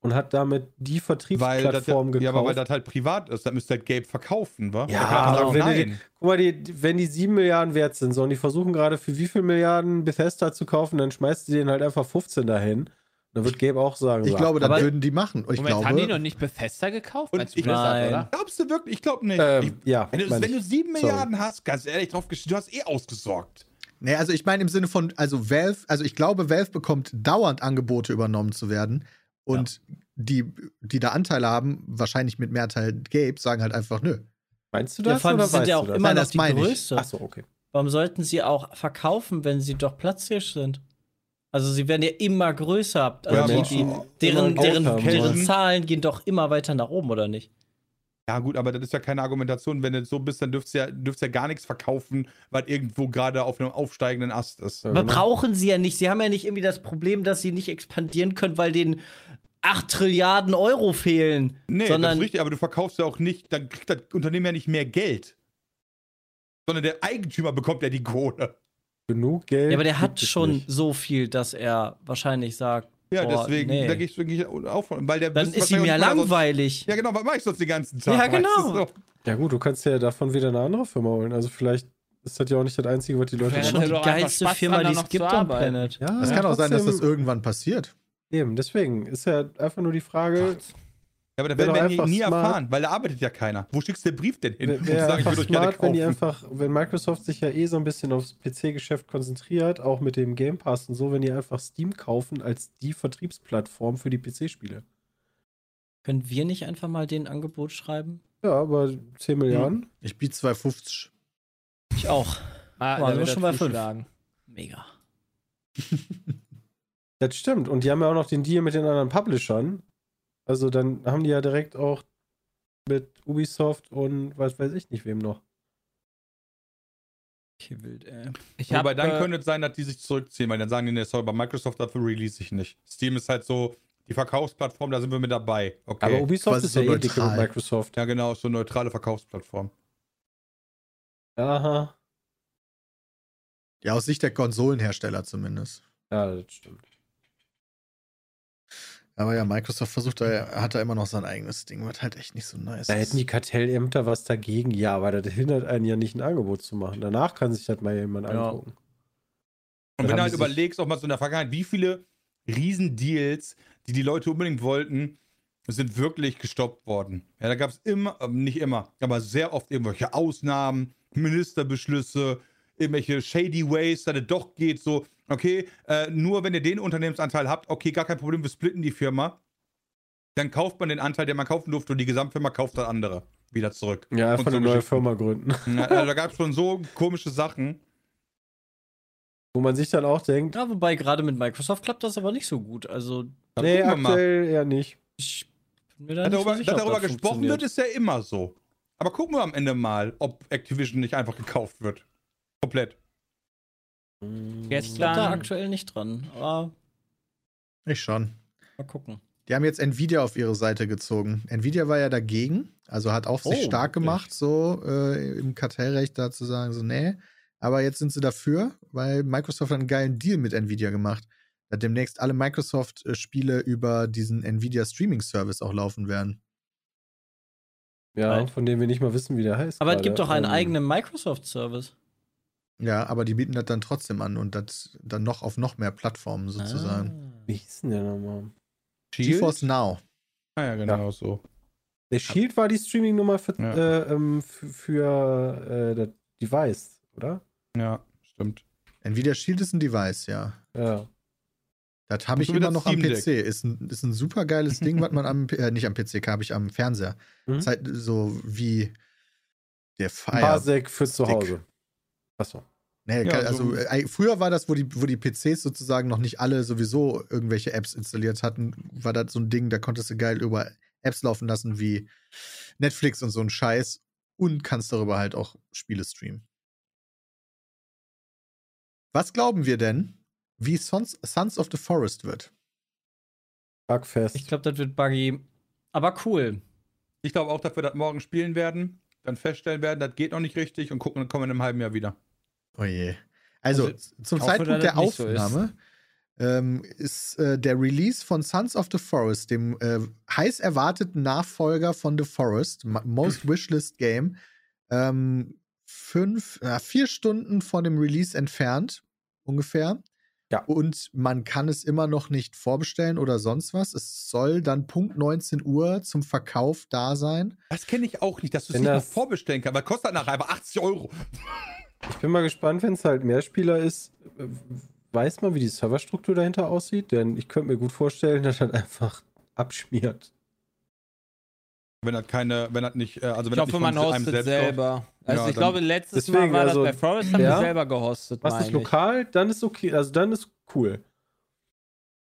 und hat damit die Vertriebsplattform ja, gekauft? ja, aber weil das halt privat ist, dann müsste halt Gabe verkaufen, wa? Ja, aber sagen, wenn die- nein. Guck mal, die, wenn die 7 Milliarden wert sind, so, und die versuchen gerade für wie viel Milliarden Bethesda zu kaufen, dann schmeißt die denen halt einfach 15 dahin. Dann wird Gabe auch sagen, Ich glaube, Aber- würden die machen. Ich Moment, glaube, haben die noch nicht Bethesda gekauft? Und ich- Blizzard, Nein. oder? Glaubst du wirklich? Ich glaube nicht. ähm, ich, ja, wenn, du, wenn du sieben. Milliarden hast, ganz ehrlich drauf geschrieben, du hast eh ausgesorgt. Nee, also ich meine im Sinne von, also Valve, also ich glaube, Valve bekommt dauernd Angebote übernommen zu werden. Und die, die da Anteile haben, wahrscheinlich mit Mehrteil Gabe, sagen halt einfach, nö. Meinst du Ja, das vor allem, oder sie sind weißt ja auch das? immer Nein, das die größte. Achso, okay. Warum sollten sie auch verkaufen, wenn sie doch platzhirsch sind? Also sie werden ja immer größer. Also Ja, die, deren, deren, deren? Zahlen gehen doch immer weiter nach oben, oder nicht? Ja, gut, aber das ist ja keine Argumentation. Wenn du so bist, dann dürftest du ja, dürftest ja gar nichts verkaufen, weil irgendwo gerade auf einem aufsteigenden Ast ist. Aber genau. brauchen sie ja nicht. Sie haben ja nicht irgendwie das Problem, dass sie nicht expandieren können, weil denen 8 Trilliarden Euro fehlen. Nee, das sondern ist richtig, aber du verkaufst ja auch nicht, dann kriegt das Unternehmen ja nicht mehr Geld. Sondern der Eigentümer bekommt ja die Kohle. Genug Geld. ja, aber der hat schon nicht. so viel, dass er wahrscheinlich sagt, Ja, Boah, deswegen, nee. da gehe ich wirklich auch von. Weil der dann ist ihm ja langweilig. Sonst, ja, genau, was mache ich sonst den ganzen Tag? Ja, genau. so? Ja, gut, du kannst ja davon wieder eine andere Firma holen. Also, vielleicht ist das ja auch nicht das Einzige, was die Leute Vielleicht schon hat die geilste Firma, die es noch gibt am arbeiten. Planet. Ja, es Ja, kann auch sein, dass das irgendwann passiert. Eben, deswegen ist ja einfach nur die Frage, Ja, aber da Wär werden wir nie, smart. erfahren, weil da arbeitet ja keiner. Wo schickst du den Brief denn hin? zu wär sagen, ich euch gerne smart, wenn die kaufen. einfach, wenn Microsoft sich ja eh so ein bisschen aufs PC-Geschäft konzentriert, auch mit dem Game Pass und so, wenn die einfach Steam kaufen als die Vertriebsplattform für die PC-Spiele. Können wir nicht einfach mal den Angebot schreiben? Ja, aber 10 Milliarden? Ich biete 2,50. Ich auch. Ah, da wir schon bei fünf. zuschlagen. Mega. Das stimmt. Und die haben ja auch noch den Deal mit den anderen Publishern. Also dann haben die ja direkt auch mit Ubisoft und was weiß ich nicht wem noch. Okay, wild, ey. Ich Wobei hab, dann äh, könnte es sein, dass die sich zurückziehen, weil dann sagen die, nee, sorry, bei Microsoft dafür release ich nicht. Steam ist halt so, die Verkaufsplattform, da sind wir mit dabei. Okay. Aber Ubisoft Quasi ist ja so eh dicke mit neutral. Microsoft. ja, genau, ist so eine neutrale Verkaufsplattform. Aha. Ja, aus Sicht der Konsolenhersteller zumindest. Ja, das stimmt. Aber ja, Microsoft versucht da, hat da immer noch sein eigenes Ding, was halt echt nicht so nice Da ist. hätten die Kartellämter was dagegen, ja, aber das hindert einen ja nicht, ein Angebot zu machen. Danach kann sich das mal jemand Ja. angucken. Und Dann wenn du halt überlegst, auch mal so in der Vergangenheit, wie viele Riesendeals, die die Leute unbedingt wollten, sind wirklich gestoppt worden. Ja, da gab es immer, ähm, nicht immer, aber sehr oft irgendwelche Ausnahmen, Ministerbeschlüsse, irgendwelche shady ways, dass es doch geht, so, okay, äh, nur wenn ihr den Unternehmensanteil habt, okay, gar kein Problem, wir splitten die Firma. Dann kauft man den Anteil, den man kaufen durfte, und die Gesamtfirma kauft das andere wieder zurück. Ja, einfach so eine neue. Firma gründen. Ja, also da gab es schon so komische Sachen. Wo man sich dann auch denkt, Ja, wobei gerade mit Microsoft klappt das aber nicht so gut. Also, Da nee, aktuell eher nicht. ich bin mir da nicht so darüber, sicher, dass darüber das gesprochen wird, ist ja immer so. Aber gucken wir am Ende mal, ob Activision nicht einfach gekauft wird. Komplett. Ich bin Gestern. da aktuell nicht dran. Aber Ich schon. mal gucken. Die haben jetzt Nvidia auf ihre Seite gezogen. Nvidia war ja dagegen, also hat auch sich Oh, stark wirklich? gemacht, so äh, im Kartellrecht da zu sagen, so, nee. Aber jetzt sind sie dafür, weil Microsoft hat einen geilen Deal mit Nvidia gemacht. dass demnächst alle Microsoft-Spiele über diesen Nvidia Streaming Service auch laufen werden. Ja, Right. von dem wir nicht mal wissen, wie der heißt. Aber es gerade. gibt doch einen Ähm, eigenen Microsoft-Service. Ja, aber die bieten das dann trotzdem an und das dann noch auf noch mehr Plattformen sozusagen. Ah. Wie hieß denn der nochmal? GeForce Now. Ah ja, genau so. Der Shield war die Streaming-Nummer für, Ja. äh, ähm, für, für äh, das Device, oder? Ja, stimmt. Nvidia Shield ist ein Device, ja. Ja. Das habe ich immer noch am. PC. Ist ein, ist ein super geiles Ding, was man am, äh, nicht am PC, habe ich am Fernseher. Mhm. Ist halt so wie der Fire. Parsec für zu Stick. Hause. Achso. Nee, Ja, also äh, früher war das, wo die, wo die PCs sozusagen noch nicht alle sowieso irgendwelche Apps installiert hatten, war das so ein Ding, da konntest du geil über Apps laufen lassen wie Netflix und so ein Scheiß und kannst darüber halt auch Spiele streamen. Was glauben wir denn, wie Sons, Sons of the Forest wird? Bugfest. Ich glaube, das wird buggy. Aber cool. Ich glaube auch, dass wir das morgen spielen werden, dann feststellen werden, das geht noch nicht richtig und gucken, dann kommen wir in einem halben Jahr wieder. Oh je. Also, Also, zum Zeitpunkt der nicht so ist. Aufnahme ähm, ist äh, der Release von Sons of the Forest, dem äh, heiß erwarteten Nachfolger von The Forest, Most Wishlist Game, ähm, fünf, äh, vier Stunden von dem Release entfernt, ungefähr. Ja. Und man kann es immer noch nicht vorbestellen oder sonst was. Es soll dann Punkt 19 Uhr zum Verkauf da sein. Das kenne ich auch nicht, dass du es nicht noch das- vorbestellen kannst, weil kostet nachher einfach 80 Euro. Ich bin mal gespannt, wenn es halt Mehrspieler ist. Weiß man, wie die Serverstruktur dahinter aussieht? Denn ich könnte mir gut vorstellen, dass das einfach abschmiert. Wenn das keine, wenn das nicht, äh, also wenn Ich das hoffe, nicht man hostet selbst selber. Also Ja, ich glaube, letztes Deswegen, Mal war also, das bei Forest, haben ja. wir selber gehostet. Was ist lokal, dann ist okay. Also dann ist cool.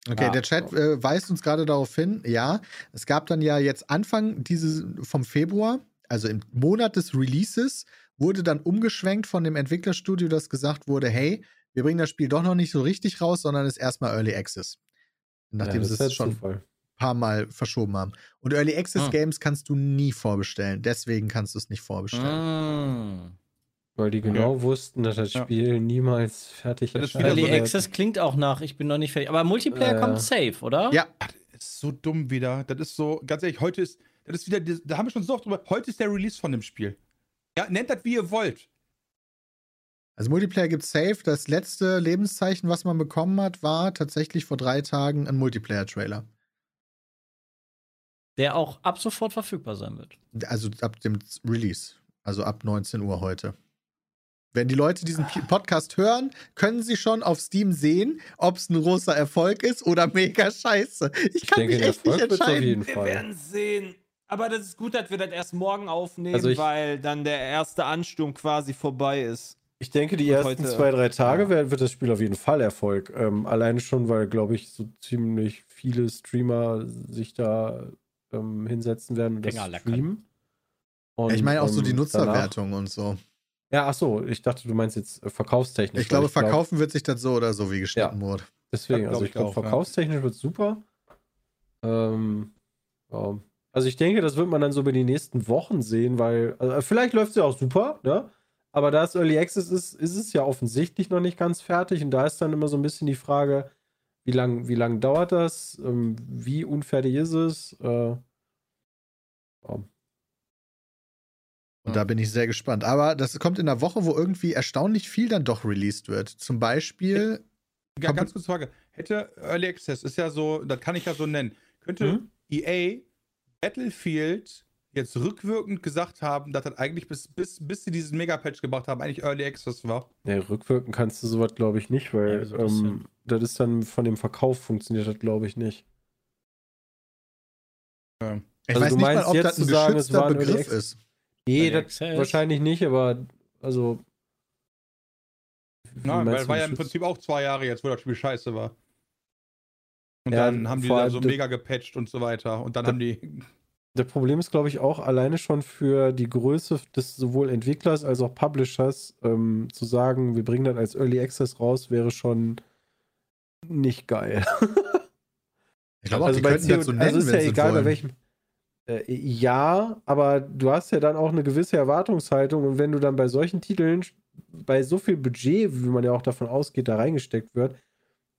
Okay, Ja. der Chat äh, weist uns gerade darauf hin, ja, es gab dann ja jetzt Anfang dieses vom Februar, also im Monat des Releases, wurde dann umgeschwenkt von dem Entwicklerstudio, das gesagt wurde, hey, wir bringen das Spiel doch noch nicht so richtig raus, sondern ist erstmal Early Access. Nachdem ja, sie das es ist schon halt ein paar Mal verschoben haben. Und Early Access Ah. Games kannst du nie vorbestellen, deswegen kannst du es nicht vorbestellen. Mm. Weil die genau wussten, dass das Ja. Spiel niemals fertig ist Early wird. Access klingt auch nach, ich bin noch nicht fertig. Aber Multiplayer Äh, kommt safe, oder? Ja, Das ist so dumm wieder. Das ist so, ganz ehrlich, heute ist, das ist wieder, da haben wir schon so oft drüber, heute ist der Release von dem Spiel. Ja, nennt das wie ihr wollt. Also Multiplayer gibt safe. Das letzte Lebenszeichen, was man bekommen hat, war tatsächlich vor drei Tagen ein Multiplayer-Trailer. Der auch ab sofort verfügbar sein wird. Also ab dem Release. Also ab 19 Uhr heute. Wenn die Leute diesen Podcast hören, können sie schon auf Steam sehen, ob es ein großer Erfolg ist oder mega scheiße. Ich kann denke, mich echt nicht Erfolg auf entscheiden. jeden Wir Fall. werden sehen. Aber das ist gut, dass wir das erst morgen aufnehmen, Also ich- weil dann der erste Ansturm quasi vorbei ist. Ich denke, die Und ersten heute- zwei, drei Tage ja. wird, wird das Spiel auf jeden Fall Erfolg. Ähm, alleine schon, weil, glaube ich, so ziemlich viele Streamer sich da ähm, hinsetzen werden und das streamen. Und, Ja, ich meine auch so ähm, die danach- Nutzerwertung und so. Ja, ach so, ich dachte, du meinst jetzt äh, verkaufstechnisch. Ich glaube, glaub- verkaufen wird sich das so oder so, wie geschnitten wurde. Deswegen, Ja, glaub also ich ich glaube, auch, ja. verkaufstechnisch wird super. Ähm, ja. Also ich denke, das wird man dann so über die nächsten Wochen sehen, weil also vielleicht läuft es ja auch super, ne? Aber da es Early Access ist, ist es ja offensichtlich noch nicht ganz fertig und da ist dann immer so ein bisschen die Frage, wie lang, wie lang dauert das? Ähm, wie unfertig ist es? Äh, ja. Und da bin ich sehr gespannt. Aber das kommt in einer Woche, wo irgendwie erstaunlich viel dann doch released wird. Zum Beispiel, Ja, Kommt- ganz kurze Frage. Hätte Early Access, ist ja so, das kann ich ja so nennen, könnte Mhm. EA Battlefield jetzt rückwirkend gesagt haben, dass das eigentlich bis, bis, bis sie diesen Megapatch gebracht haben, eigentlich Early Access war? Nee, rückwirken kannst du sowas, glaube ich, nicht, weil Ja, das ähm, das ist dann von dem Verkauf funktioniert das, glaube ich, nicht. ich Also weiß du nicht mal, meinst ob jetzt das ein zu sagen, es war ein Early Begriff Access? ist. Nee, Early das wahrscheinlich nicht, aber also. Nein, weil war ja im? Prinzip auch zwei Jahre jetzt, wo das Spiel scheiße war. Und Ja, dann haben die da so mega gepatcht und so weiter. Und dann haben die. Das Problem ist, glaube ich, auch alleine schon für die Größe des sowohl Entwicklers als auch Publishers ähm, zu sagen, wir bringen das als Early Access raus, wäre schon nicht geil. Ich glaube also die könnten das so CO nennen, also ist ja egal bei welchem. Äh, ja, aber du hast ja dann auch eine gewisse Erwartungshaltung und wenn du dann bei solchen Titeln bei so viel Budget, wie man ja auch davon ausgeht, da reingesteckt wird,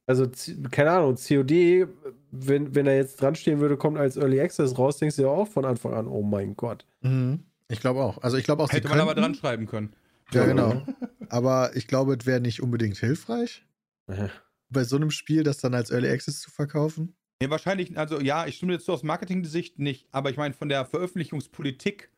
Also, keine Ahnung, COD, wenn, wenn er jetzt dran stehen würde, kommt als Early Access raus, denkst du ja auch von Anfang an, oh mein Gott. Mhm. Ich glaube auch. Also ich glaube auch, sie Hätte man aber könnten- dran schreiben können. Ja, genau. Aber ich glaube, es wäre nicht unbedingt hilfreich, Ja. bei so einem Spiel das dann als Early Access zu verkaufen. Nee, wahrscheinlich, also ja, ich stimme jetzt so aus Marketing-Sicht nicht, aber ich meine, von der Veröffentlichungspolitik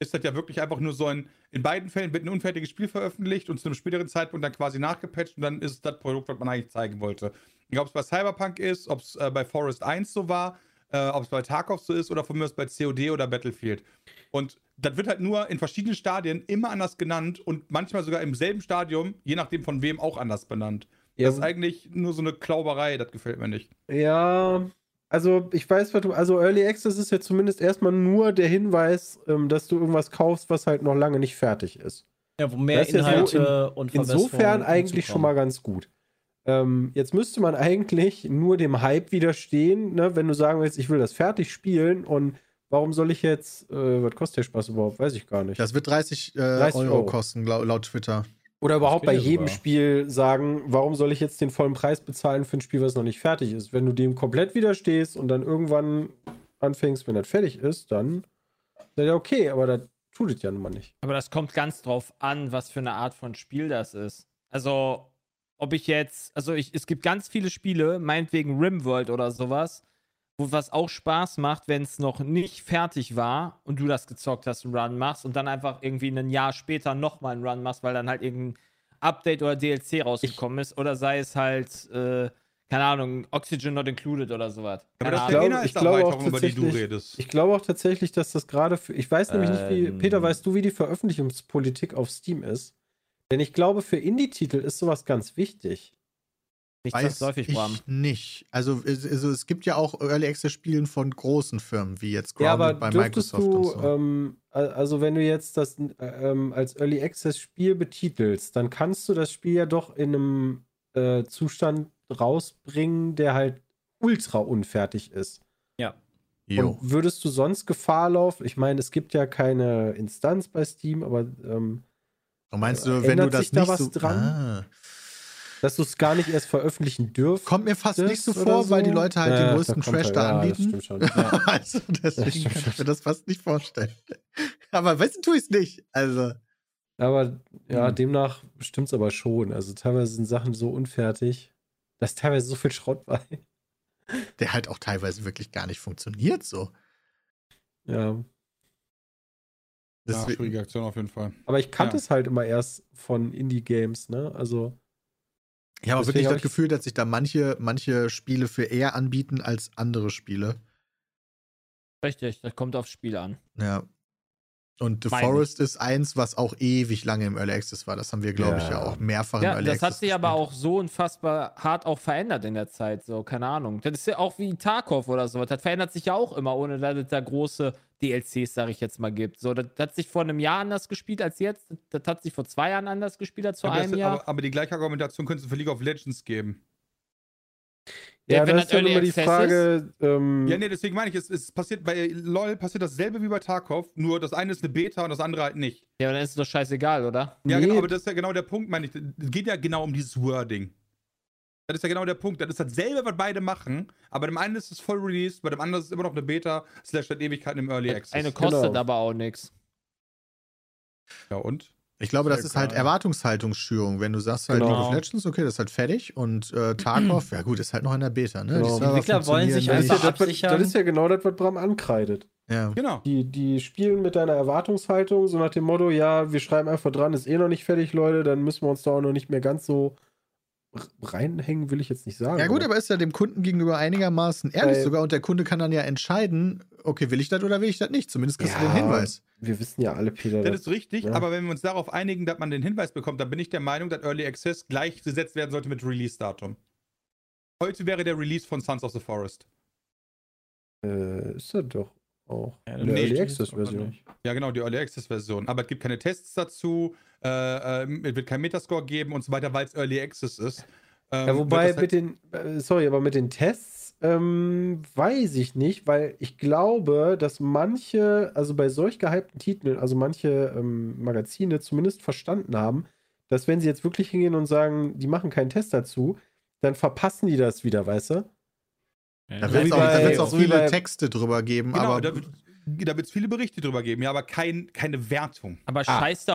ist das ja wirklich einfach nur so ein, in beiden Fällen wird ein unfertiges Spiel veröffentlicht und zu einem späteren Zeitpunkt dann quasi nachgepatcht und dann ist es das Produkt, was man eigentlich zeigen wollte. Ob es bei Cyberpunk ist, ob es äh, bei Forest 1 so war, äh, ob es bei Tarkov so ist oder von mir aus bei COD oder Battlefield. Und das wird halt nur in verschiedenen Stadien immer anders genannt und manchmal sogar im selben Stadium, je nachdem von wem, auch anders benannt. Ja, Das ist eigentlich nur so eine Klauberei, das gefällt mir nicht. Ja, also ich weiß, was du. Also Early Access ist ja zumindest erstmal nur der Hinweis, ähm, dass du irgendwas kaufst, was halt noch lange nicht fertig ist. Ja, wo mehr Das ist ja so Inhalte und Insofern eigentlich schon mal ganz gut. Ähm, jetzt müsste man eigentlich nur dem Hype widerstehen, ne? wenn du sagen willst, ich will das fertig spielen und warum soll ich jetzt, äh, was kostet der Spaß überhaupt? Weiß ich gar nicht. Das wird 30, äh, 30 Euro, Euro. kosten, lau- laut Twitter. Oder überhaupt bei jedem sogar. Spiel sagen, warum soll ich jetzt den vollen Preis bezahlen für ein Spiel, was noch nicht fertig ist? Wenn du dem komplett widerstehst und dann irgendwann anfängst, wenn das fertig ist, dann ist ja okay, aber das tut es ja nun mal nicht. Aber das kommt ganz drauf an, was für eine Art von Spiel das ist. Also, ob ich jetzt, also ich, es gibt ganz viele Spiele, meinetwegen Rimworld oder sowas, wo was auch Spaß macht, wenn es noch nicht fertig war und du das gezockt hast, einen Run machst und dann einfach irgendwie ein Jahr später nochmal einen Run machst, weil dann halt irgendein Update oder DLC rausgekommen ist oder sei es halt, äh, keine Ahnung, Oxygen not included oder sowas. Aber Keine das Ahnung. glaub- ich glaube auch über die du tatsächlich- redest. Ich glaube auch tatsächlich, dass das gerade für. Ich weiß nämlich nicht, wie. Ähm. Peter, weißt du, wie die Veröffentlichungspolitik auf Steam ist? Denn ich glaube, für Indie-Titel ist sowas ganz wichtig. Nicht Weiß zwangsläufig, ich Bram. nicht. Also, es- also es gibt ja auch Early Access Spielen von großen Firmen, wie jetzt Ja, aber Grounded bei dürftest Microsoft du, und so. ähm, al- also wenn du jetzt das äh, ähm, als Early Access Spiel betitelst, dann kannst du das Spiel ja doch in einem äh, Zustand rausbringen, der halt ultra unfertig ist. Jo. Und würdest du sonst Gefahr laufen? Ich meine, es gibt ja keine Instanz bei Steam, aber ähm, Und meinst du, äh, wenn du ändert das sich da nicht was so dran? Ah. Dass du es gar nicht erst veröffentlichen dürfen. Kommt mir fast nicht so vor, weil so? die Leute halt Ja, den größten Trash halt- da ja, das anbieten. stimmt schon. Ja. also deswegen kann ich mir das fast nicht vorstellen. Aber wissen tue ich es nicht. Also, Aber ja, Hm. demnach stimmt es aber schon. Also teilweise sind Sachen so unfertig. Da ist teilweise so viel Schrott bei. der halt auch teilweise wirklich gar nicht funktioniert so. Ja. Ja, Deswegen, schwierige Aktion auf jeden Fall. Aber ich kannte Ja. es halt immer erst von Indie-Games, ne? Also. Ich habe wirklich das Gefühl, dass sich da manche, manche Spiele für eher anbieten als andere Spiele. Richtig, das kommt aufs Spiel an. Ja. Und The Meine. Forest ist eins, was auch ewig lange im Early Access war. Das haben wir, glaube ich, ja Ja. auch mehrfach im Ja, Early das Access hat sich aber gespielt. auch so unfassbar hart auch verändert in der Zeit, so, keine Ahnung. Das ist ja auch wie Tarkov oder so. Das verändert sich ja auch immer, ohne dass es da große DLCs, sag ich jetzt mal, gibt. So, das, das hat sich vor einem Jahr anders gespielt als jetzt. Das hat sich vor zwei Jahren anders gespielt als vor aber, einem das, Jahr. aber, aber die gleiche Argumentation könntest du für League of Legends geben. Ja, Ja, wenn das ist Early immer die Frage. Ähm, Ja, nee, deswegen meine ich, es, es passiert bei LOL passiert dasselbe wie bei Tarkov, nur das eine ist eine Beta und das andere halt nicht. Ja, dann ist es doch scheißegal, oder? Ja, Nee. genau, aber das ist ja genau der Punkt, meine ich. Es geht ja genau um dieses Wording. Das ist ja genau der Punkt. Das ist dasselbe, was beide machen, aber bei dem einen ist es voll released, bei dem anderen ist es immer noch eine Beta, slash hat Ewigkeiten im Early Access. Eine kostet Genau. aber auch nichts. ja, und? Ich glaube, das ist halt. Erwartungshaltungsschürung. Wenn du sagst halt Genau. League of Legends, okay, das ist halt fertig und äh, Tarkov, ja gut, ist halt noch in der Beta, ne? Genau. Die Die Entwickler wollen sich funktionieren das, ist ja, einfach das, wird- absichern. das ist ja genau das, was Bram ankreidet. Ja. Genau. Die, die spielen mit deiner Erwartungshaltung, so nach dem Motto, ja, wir schreiben einfach dran, ist eh noch nicht fertig, Leute, dann müssen wir uns da auch noch nicht mehr ganz so reinhängen, will ich jetzt nicht sagen. Ja gut, aber ist ja dem Kunden gegenüber einigermaßen ehrlich sogar und der Kunde kann dann ja entscheiden, okay, will ich das oder will ich das nicht? Zumindest kriegst du Ja. den Hinweis. wir wissen ja alle, Peter. Das ist richtig, Ja. aber wenn wir uns darauf einigen, dass man den Hinweis bekommt, dann bin ich der Meinung, dass Early Access gleichgesetzt werden sollte mit Release-Datum. Heute wäre der Release von Sons of the Forest. äh, ist das doch auch. Ja, nee, Early stimmt, Access aber Version. nicht. Ja, genau, die Early Access-Version. Aber es gibt keine Tests dazu, äh, ähm, es wird kein Metascore geben und so weiter, weil es Early Access ist. Ähm, Ja, wobei halt- mit den, äh, sorry, aber mit den Tests ähm, weiß ich nicht, weil ich glaube, dass manche, also bei solch gehypten Titeln, also manche ähm, Magazine zumindest verstanden haben, dass wenn sie jetzt wirklich hingehen und sagen, die machen keinen Test dazu, dann verpassen die das wieder, weißt du? Da So wird es auch, da auch viele bei- Texte drüber geben, Genau, aber da wird da wird's viele Berichte drüber geben, ja, aber kein, keine Wertung. Aber Ah. scheiß da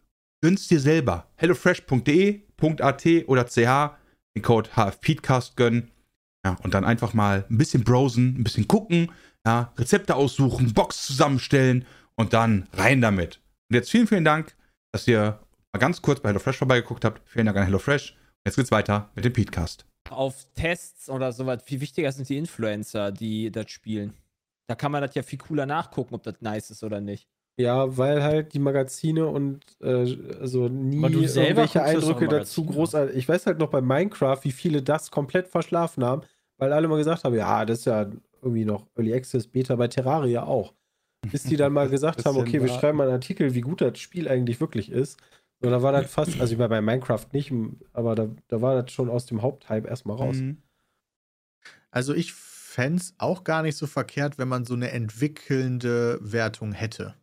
gönn's dir selber. hellofresh.de.at oder ch den Code HFPeatcast gönnen. Ja, und dann einfach mal ein bisschen browsen, ein bisschen gucken, ja, Rezepte aussuchen, Box zusammenstellen und dann rein damit. Und jetzt vielen, vielen Dank, dass ihr mal ganz kurz bei HelloFresh vorbeigeguckt habt. Vielen Dank an HelloFresh. Jetzt geht's weiter mit dem Peatcast. auf Tests oder sowas. Viel wichtiger sind die Influencer, die das spielen. Da kann man das ja viel cooler nachgucken, ob das nice ist oder nicht. Ja, weil halt die Magazine und äh, also nie irgendwelche Eindrücke dazu Magazine. großartig. Ich weiß halt noch bei Minecraft, wie viele das komplett verschlafen haben, weil alle mal gesagt haben, ja, das ist ja irgendwie noch Early Access Beta bei Terraria auch. Bis die dann mal gesagt haben, okay, wir warten. schreiben mal einen Artikel, wie gut das Spiel eigentlich wirklich ist. Und da war das fast, also ich war bei Minecraft nicht, aber da, da war das schon aus dem Haupthype erstmal raus. Mhm. Also ich fände es auch gar nicht so verkehrt, wenn man so eine entwickelnde Wertung hätte.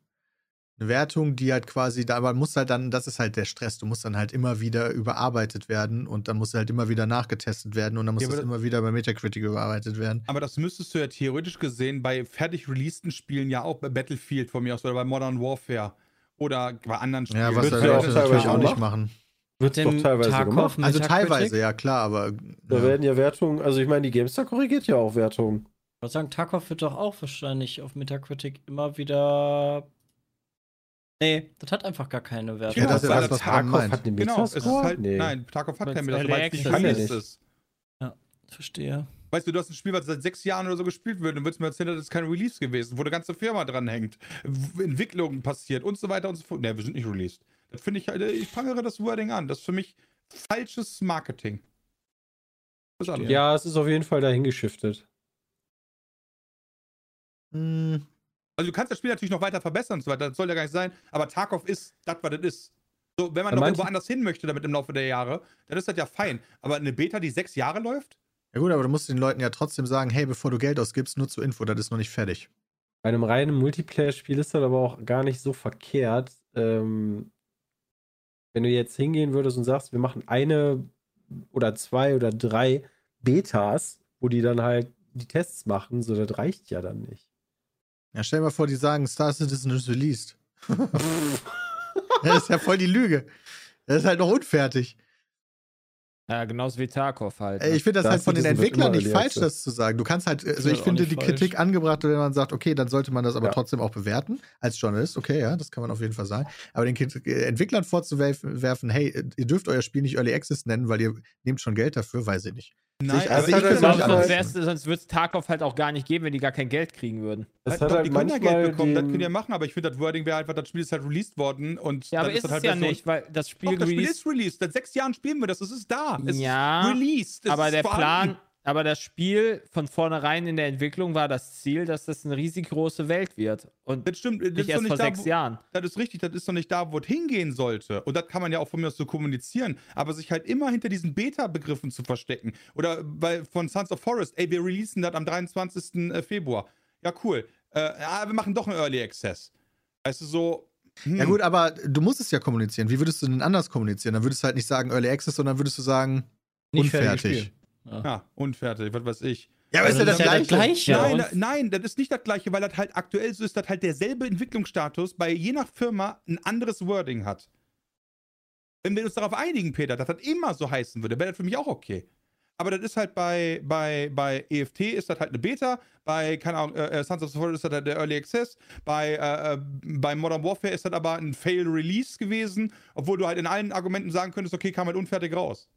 Eine Wertung, die halt quasi, da aber muss halt dann, das ist halt der Stress, du musst dann halt immer wieder überarbeitet werden und dann muss halt immer wieder nachgetestet werden und dann muss Ja, das das- immer wieder bei Metacritic überarbeitet werden. Aber das müsstest du ja theoretisch gesehen bei fertig releaseden Spielen ja auch bei Battlefield von mir aus oder bei Modern Warfare oder bei anderen Spielen. Ja, was halt ja auch natürlich auch nicht machen. Wird Dem doch teilweise Tarkov gemacht. Also teilweise, ja klar, aber Da ja. werden ja Wertungen, also ich meine, die GameStar korrigiert ja auch Wertungen. Ich würde sagen, Tarkov wird doch auch wahrscheinlich auf Metacritic immer wieder. Nee, das hat einfach gar keine Wertung. Ja, das ist ja das, was Tarkov hat den Genau, es ist halt, Nee. nein, Tarkov hat Weil's kein Metascore, weil es nicht Access ist. Verstehe. Weißt du, du hast ein Spiel, was seit sechs Jahren oder so gespielt wird und würdest mir erzählen, das ist kein Release gewesen, wo eine ganze Firma dran hängt, w- Entwicklung passiert und so weiter und so fort. Ne, wir sind nicht released. Das finde ich, halt, ich prangere das Wording an. Das ist für mich falsches Marketing. Alles. Ja, es ist auf jeden Fall dahin geschiftet. Hm, Also du kannst das Spiel natürlich noch weiter verbessern und so weiter, das soll ja gar nicht sein, aber Tarkov ist das, was das ist. So, wenn man Ja, noch irgendwo anders hin möchte damit im Laufe der Jahre, dann ist das ja fein. Aber eine Beta, die sechs Jahre läuft? Ja gut, aber du musst den Leuten ja trotzdem sagen, hey, bevor du Geld ausgibst, nur zur Info, das ist noch nicht fertig. Bei einem reinen Multiplayer-Spiel ist das aber auch gar nicht so verkehrt. Ähm, wenn du jetzt hingehen würdest und sagst, wir machen eine oder zwei oder drei Betas, wo die dann halt die Tests machen, so das reicht ja dann nicht. Ja, stell dir mal vor, die sagen, Star Citizen ist released. das ist ja voll die Lüge. Das ist halt noch unfertig. Ja, genauso wie Tarkov halt. Ne? ich finde das Star halt von den Citizen Entwicklern nicht falsch, das zu sagen. Du kannst halt, also ich finde die falsch. Kritik angebracht, wenn man sagt, okay, dann sollte man das aber Ja. trotzdem auch bewerten als Journalist. Okay, ja, das kann man auf jeden Fall sagen. Aber den äh, Entwicklern vorzuwerfen, werfen, hey, ihr dürft euer Spiel nicht Early Access nennen, weil ihr nehmt schon Geld dafür, weiß ich nicht. Nein, also aber ich ich finde bin das sonst wär's- sonst würde es Tarkov halt auch gar nicht geben, wenn die gar kein Geld kriegen würden. Das Halt hat doch, halt die können ja manchmal Geld bekommen, das die ja machen, aber ich finde, das Wording wäre einfach, das Spiel ist halt released worden und Ja, aber dann ist das es halt ja besser. nicht, weil das Spiel, Doch, das Spiel released- ist released. Seit sechs Jahren spielen wir das. Es ist da. Es Ja, ist released. Es aber ist der vorhanden. Plan, aber das Spiel von vornherein in der Entwicklung war das Ziel, dass das eine riesig große Welt wird. Und Das stimmt. Das nicht ist doch erst nicht vor da, sechs wo, Jahren. Das ist richtig. Das ist doch nicht da, wo es hingehen sollte. Und das kann man ja auch von mir aus so kommunizieren. Aber sich halt immer hinter diesen Beta-Begriffen zu verstecken. Oder bei, von Sons of Forest, ey, wir releasen das am 23. Februar. Ja, cool. Äh, ja, wir machen doch einen Early Access. Weißt du, so. hm. Ja gut, aber du musst es ja kommunizieren. Wie würdest du denn anders kommunizieren? Dann würdest du halt nicht sagen Early Access, sondern würdest du sagen Nicht unfertig. Spiel. Ja, unfertig, was weiß ich. Ja, aber ist ja das, ist ja Gleiche. das Gleiche. Ja, nein, da- nein, das ist nicht das gleiche, weil das halt aktuell so ist, dass halt derselbe Entwicklungsstatus bei je nach Firma ein anderes Wording hat. Wenn wir uns darauf einigen, Peter, dass das immer so heißen würde, wäre das für mich auch okay. aber das ist halt bei, bei, bei EFT ist das halt eine Beta, bei, keine Ahnung, äh, Sons of Forest ist das halt der Early Access, bei, äh, äh, bei Modern Warfare ist das aber ein Fail Release gewesen, obwohl du halt in allen Argumenten sagen könntest, okay, kam halt unfertig raus.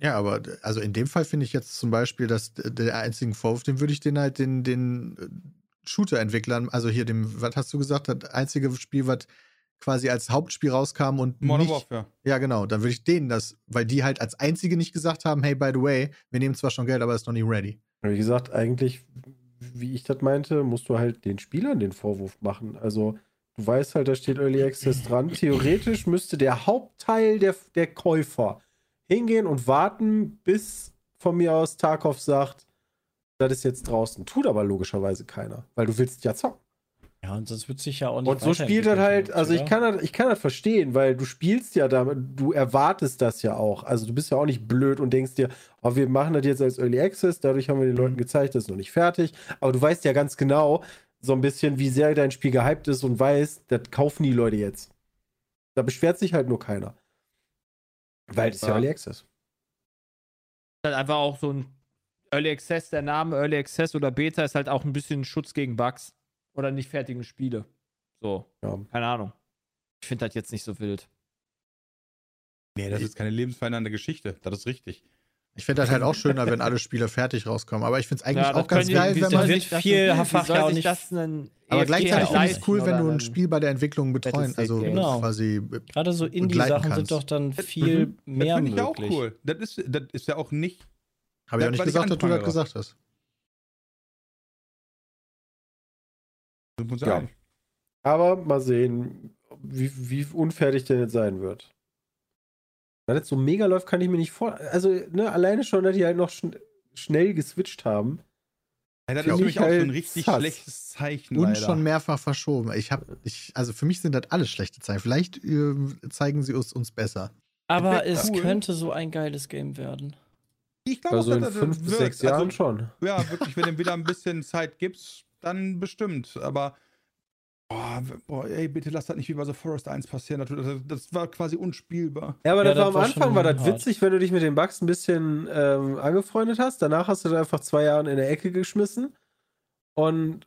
Ja, aber also in dem Fall finde ich jetzt zum Beispiel, dass der einzigen Vorwurf, den würde ich den halt den, den äh, Shooter-Entwicklern, also hier dem, was hast du gesagt, das einzige Spiel, was quasi als Hauptspiel rauskam und Modern nicht, Warfare. ja genau, dann würde ich denen das, weil die halt als einzige nicht gesagt haben, hey, by the way, wir nehmen zwar schon Geld, aber ist noch nicht ready. Wie gesagt, eigentlich, wie ich das meinte, musst du halt den Spielern den Vorwurf machen. Also, du weißt halt, da steht Early Access dran. Theoretisch müsste der Hauptteil der, der Käufer hingehen und warten, bis von mir aus Tarkov sagt, das ist jetzt draußen. Tut aber logischerweise keiner, weil du willst ja zocken. Ja, und das wird sich ja auch nicht Und so spielt das halt, also ich kann das, ich kann das verstehen, weil du spielst ja damit, du erwartest das ja auch. Also du bist ja auch nicht blöd und denkst dir, oh, wir machen das jetzt als Early Access, dadurch haben wir den Leuten gezeigt, das ist noch nicht fertig. Aber du weißt ja ganz genau, so ein bisschen, wie sehr dein Spiel gehypt ist und weißt, das kaufen die Leute jetzt. Da beschwert sich halt nur keiner. Weil es ist ja Ja. Early Access. halt einfach auch so ein Early Access, der Name Early Access oder Beta ist halt auch ein bisschen Schutz gegen Bugs oder nicht fertigen Spiele. So, Ja. keine Ahnung. Ich finde das jetzt nicht so wild. Nee, das ist keine lebensverändernde Geschichte. Das ist richtig. Ich finde das halt auch schöner, wenn alle Spiele fertig rauskommen, aber ich finde es eigentlich Ja, das auch ganz die- geil, wie wenn man. sich das viel denn- wie Fach soll ja auch nicht- das denn Aber EFT gleichzeitig finde ich es cool, wenn du ein Spiel bei der Entwicklung betreuen, also. Genau. quasi. Gerade so Indie-Sachen sind doch dann viel Das mehr finde ich auch möglich. cool. Das ist, das ist ja auch nicht. Habe ich Ja, auch nicht gesagt, dass du das gesagt hast. Ja. Aber mal sehen, wie, wie unfertig der jetzt sein wird. Weil das so mega läuft, kann ich mir nicht vor. Also, ne, alleine schon, dass die halt noch schn schnell geswitcht haben. Ja, das ist für mich ich auch so ein halt richtig sass. schlechtes Zeichen. Und leider. schon mehrfach verschoben. Ich habe, ich, also für mich sind das alles schlechte Zeichen. Vielleicht äh, zeigen sie es uns besser. Aber es cool. könnte so ein geiles Game werden. Ich glaube, Also auch, in dass das fünf bis wird. sechs Jahren also, schon. Ja, wirklich, wenn du wieder ein bisschen Zeit gibst, dann bestimmt. Aber, boah, boah, ey, bitte lass das nicht wie bei The Forest 1 passieren. Das, das, das war quasi unspielbar. Ja, aber Ja, das war das am war Anfang schon war das hart. witzig, wenn du dich mit den Bugs ein bisschen ähm, angefreundet hast. Danach hast du dann einfach zwei Jahre in der Ecke geschmissen. Und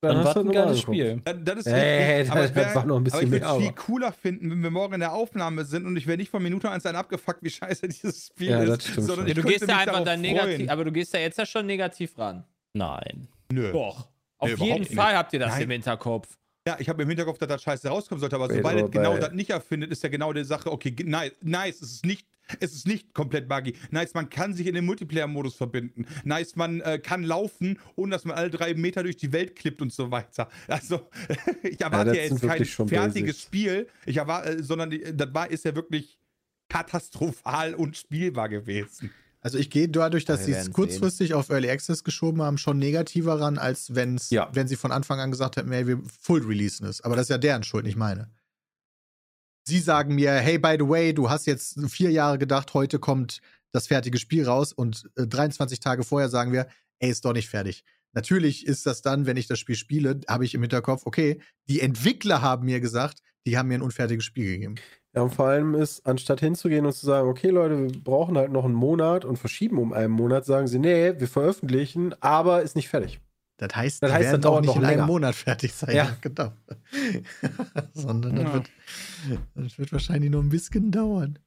Dann, hast war du ein noch geiles. Spiel. Das, das ist Ey, richtig. Aber das ich wär- war noch ein bisschen aber ich würde es viel cooler finden, wenn wir morgen in der Aufnahme sind und ich wäre nicht von Minute 1 an abgefuckt, wie scheiße dieses Spiel Ja, ist. das stimmt sondern ich du gehst ja mich einfach dann negativ, aber du gehst ja jetzt ja schon negativ ran. Nein. Nö. Doch. Auf Nee, jeden überhaupt nicht. Fall habt ihr das Nein. im Hinterkopf. Ja, ich habe im Hinterkopf, dass das scheiße rauskommen sollte, aber Wait, sobald es genau das nicht erfindet, ist ja genau die Sache, okay, nice, nice, es ist nicht, es ist nicht komplett buggy. Nice, man kann sich in den Multiplayer-Modus verbinden. Nice, man äh, kann laufen, ohne dass man alle drei Meter durch die Welt klippt und so weiter. Also, ich erwarte ja, sind jetzt kein fertiges Basics. Spiel, ich erwarte, äh, sondern die, das war, ist ja wirklich katastrophal unspielbar gewesen. Also ich gehe dadurch, dass sie es kurzfristig auf Early Access geschoben haben, schon negativer ran, als wenn's, Ja. wenn sie von Anfang an gesagt hätten, hey, wir full releasen es. Aber das ist ja deren Schuld, nicht meine. Sie sagen mir, hey, by the way, du hast jetzt vier Jahre gedacht, heute kommt das fertige Spiel raus und äh, 23 Tage vorher sagen wir, ey, ist doch nicht fertig. Natürlich ist das dann, wenn ich das Spiel spiele, habe ich im Hinterkopf, okay, die Entwickler haben mir gesagt, die haben mir ein unfertiges Spiel gegeben. Ja, und vor allem ist, anstatt hinzugehen und zu sagen, okay, Leute, wir brauchen halt noch einen Monat und verschieben um einen Monat, sagen sie, nee, wir veröffentlichen, aber ist nicht fertig. Das heißt, Das heißt, werden das auch dauert nicht noch in einem. Monat fertig sein. Ja. Genau. Sondern das, Ja. wird, das wird wahrscheinlich noch ein bisschen dauern.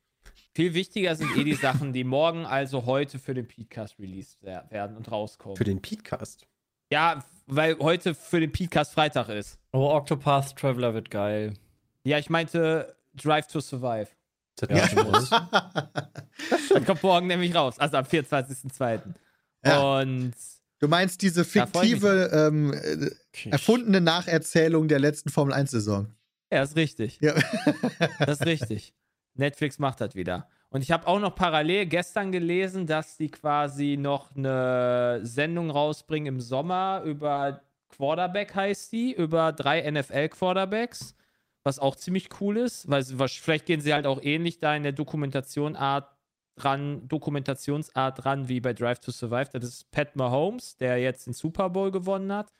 Viel wichtiger sind eh die Sachen, die morgen, also heute für den Podcast released wer- werden und rauskommen. Für den Podcast. ja, weil heute für den Podcast Freitag ist. Oh, Octopath Traveler wird geil. Ja, ich meinte Drive to Survive. Das Ja. Das kommt morgen nämlich raus, also am 24.02. Ja. Und Du meinst diese fiktive, ähm, äh, erfundene Nacherzählung der letzten Formel 1-Saison. ja, ist richtig. Ja. Das ist richtig. Netflix macht das wieder. Und ich habe auch noch parallel gestern gelesen, dass die quasi noch eine Sendung rausbringen im Sommer über Quarterback heißt die, über drei NFL-Quarterbacks, was auch ziemlich cool ist, weil vielleicht gehen sie halt auch ähnlich da in der Dokumentation-Art dran, Dokumentationsart dran wie bei Drive to Survive. Das ist Pat Mahomes, der jetzt den Super Bowl gewonnen hat.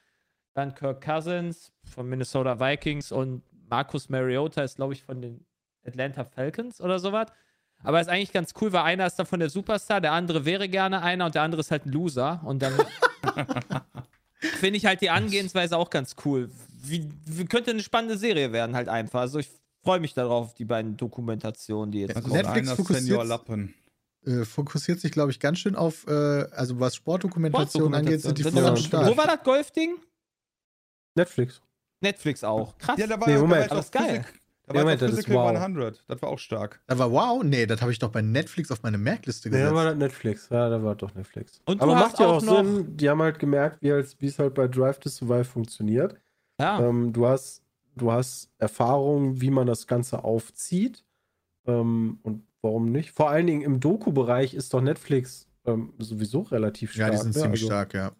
Dann Kirk Cousins von Minnesota Vikings und Marcus Mariota ist, glaube ich, von den Atlanta Falcons oder sowas. Aber ist eigentlich ganz cool, weil einer ist davon der Superstar, der andere wäre gerne einer und der andere ist halt ein Loser. Und dann finde ich halt die Angehensweise auch ganz cool. Wie, wie könnte eine spannende Serie werden, halt einfach. Also ich freue mich darauf, die beiden Dokumentationen, die jetzt Das ist kommen. Netflix fokussiert- Senior Lappen. Äh, fokussiert sich, glaube ich, ganz schön auf, äh, also was Sportdokumentation angeht, sind die Das voll am Start. Wo war das Golfding? Netflix. Netflix auch. Krass. Ja, da war Nee, da war Moment. jetzt Alles auch geil. Physik- Da war Moment, das Physical wow. 100. Das war auch stark. Aber wow, nee, das habe ich doch bei Netflix auf meine Merkliste Nee, gesetzt. da war das Netflix. Ja, da war doch Netflix. Und Aber macht ja auch Sinn, die haben halt gemerkt, wie halt- wie es halt bei Drive to Survive funktioniert. Ja. Ähm, du, hast, du hast Erfahrung, wie man das Ganze aufzieht. Ähm, und warum nicht? Vor allen Dingen im Doku-Bereich ist doch Netflix ähm, sowieso relativ Ja, stark. die sind ne? ziemlich Also- stark, ja.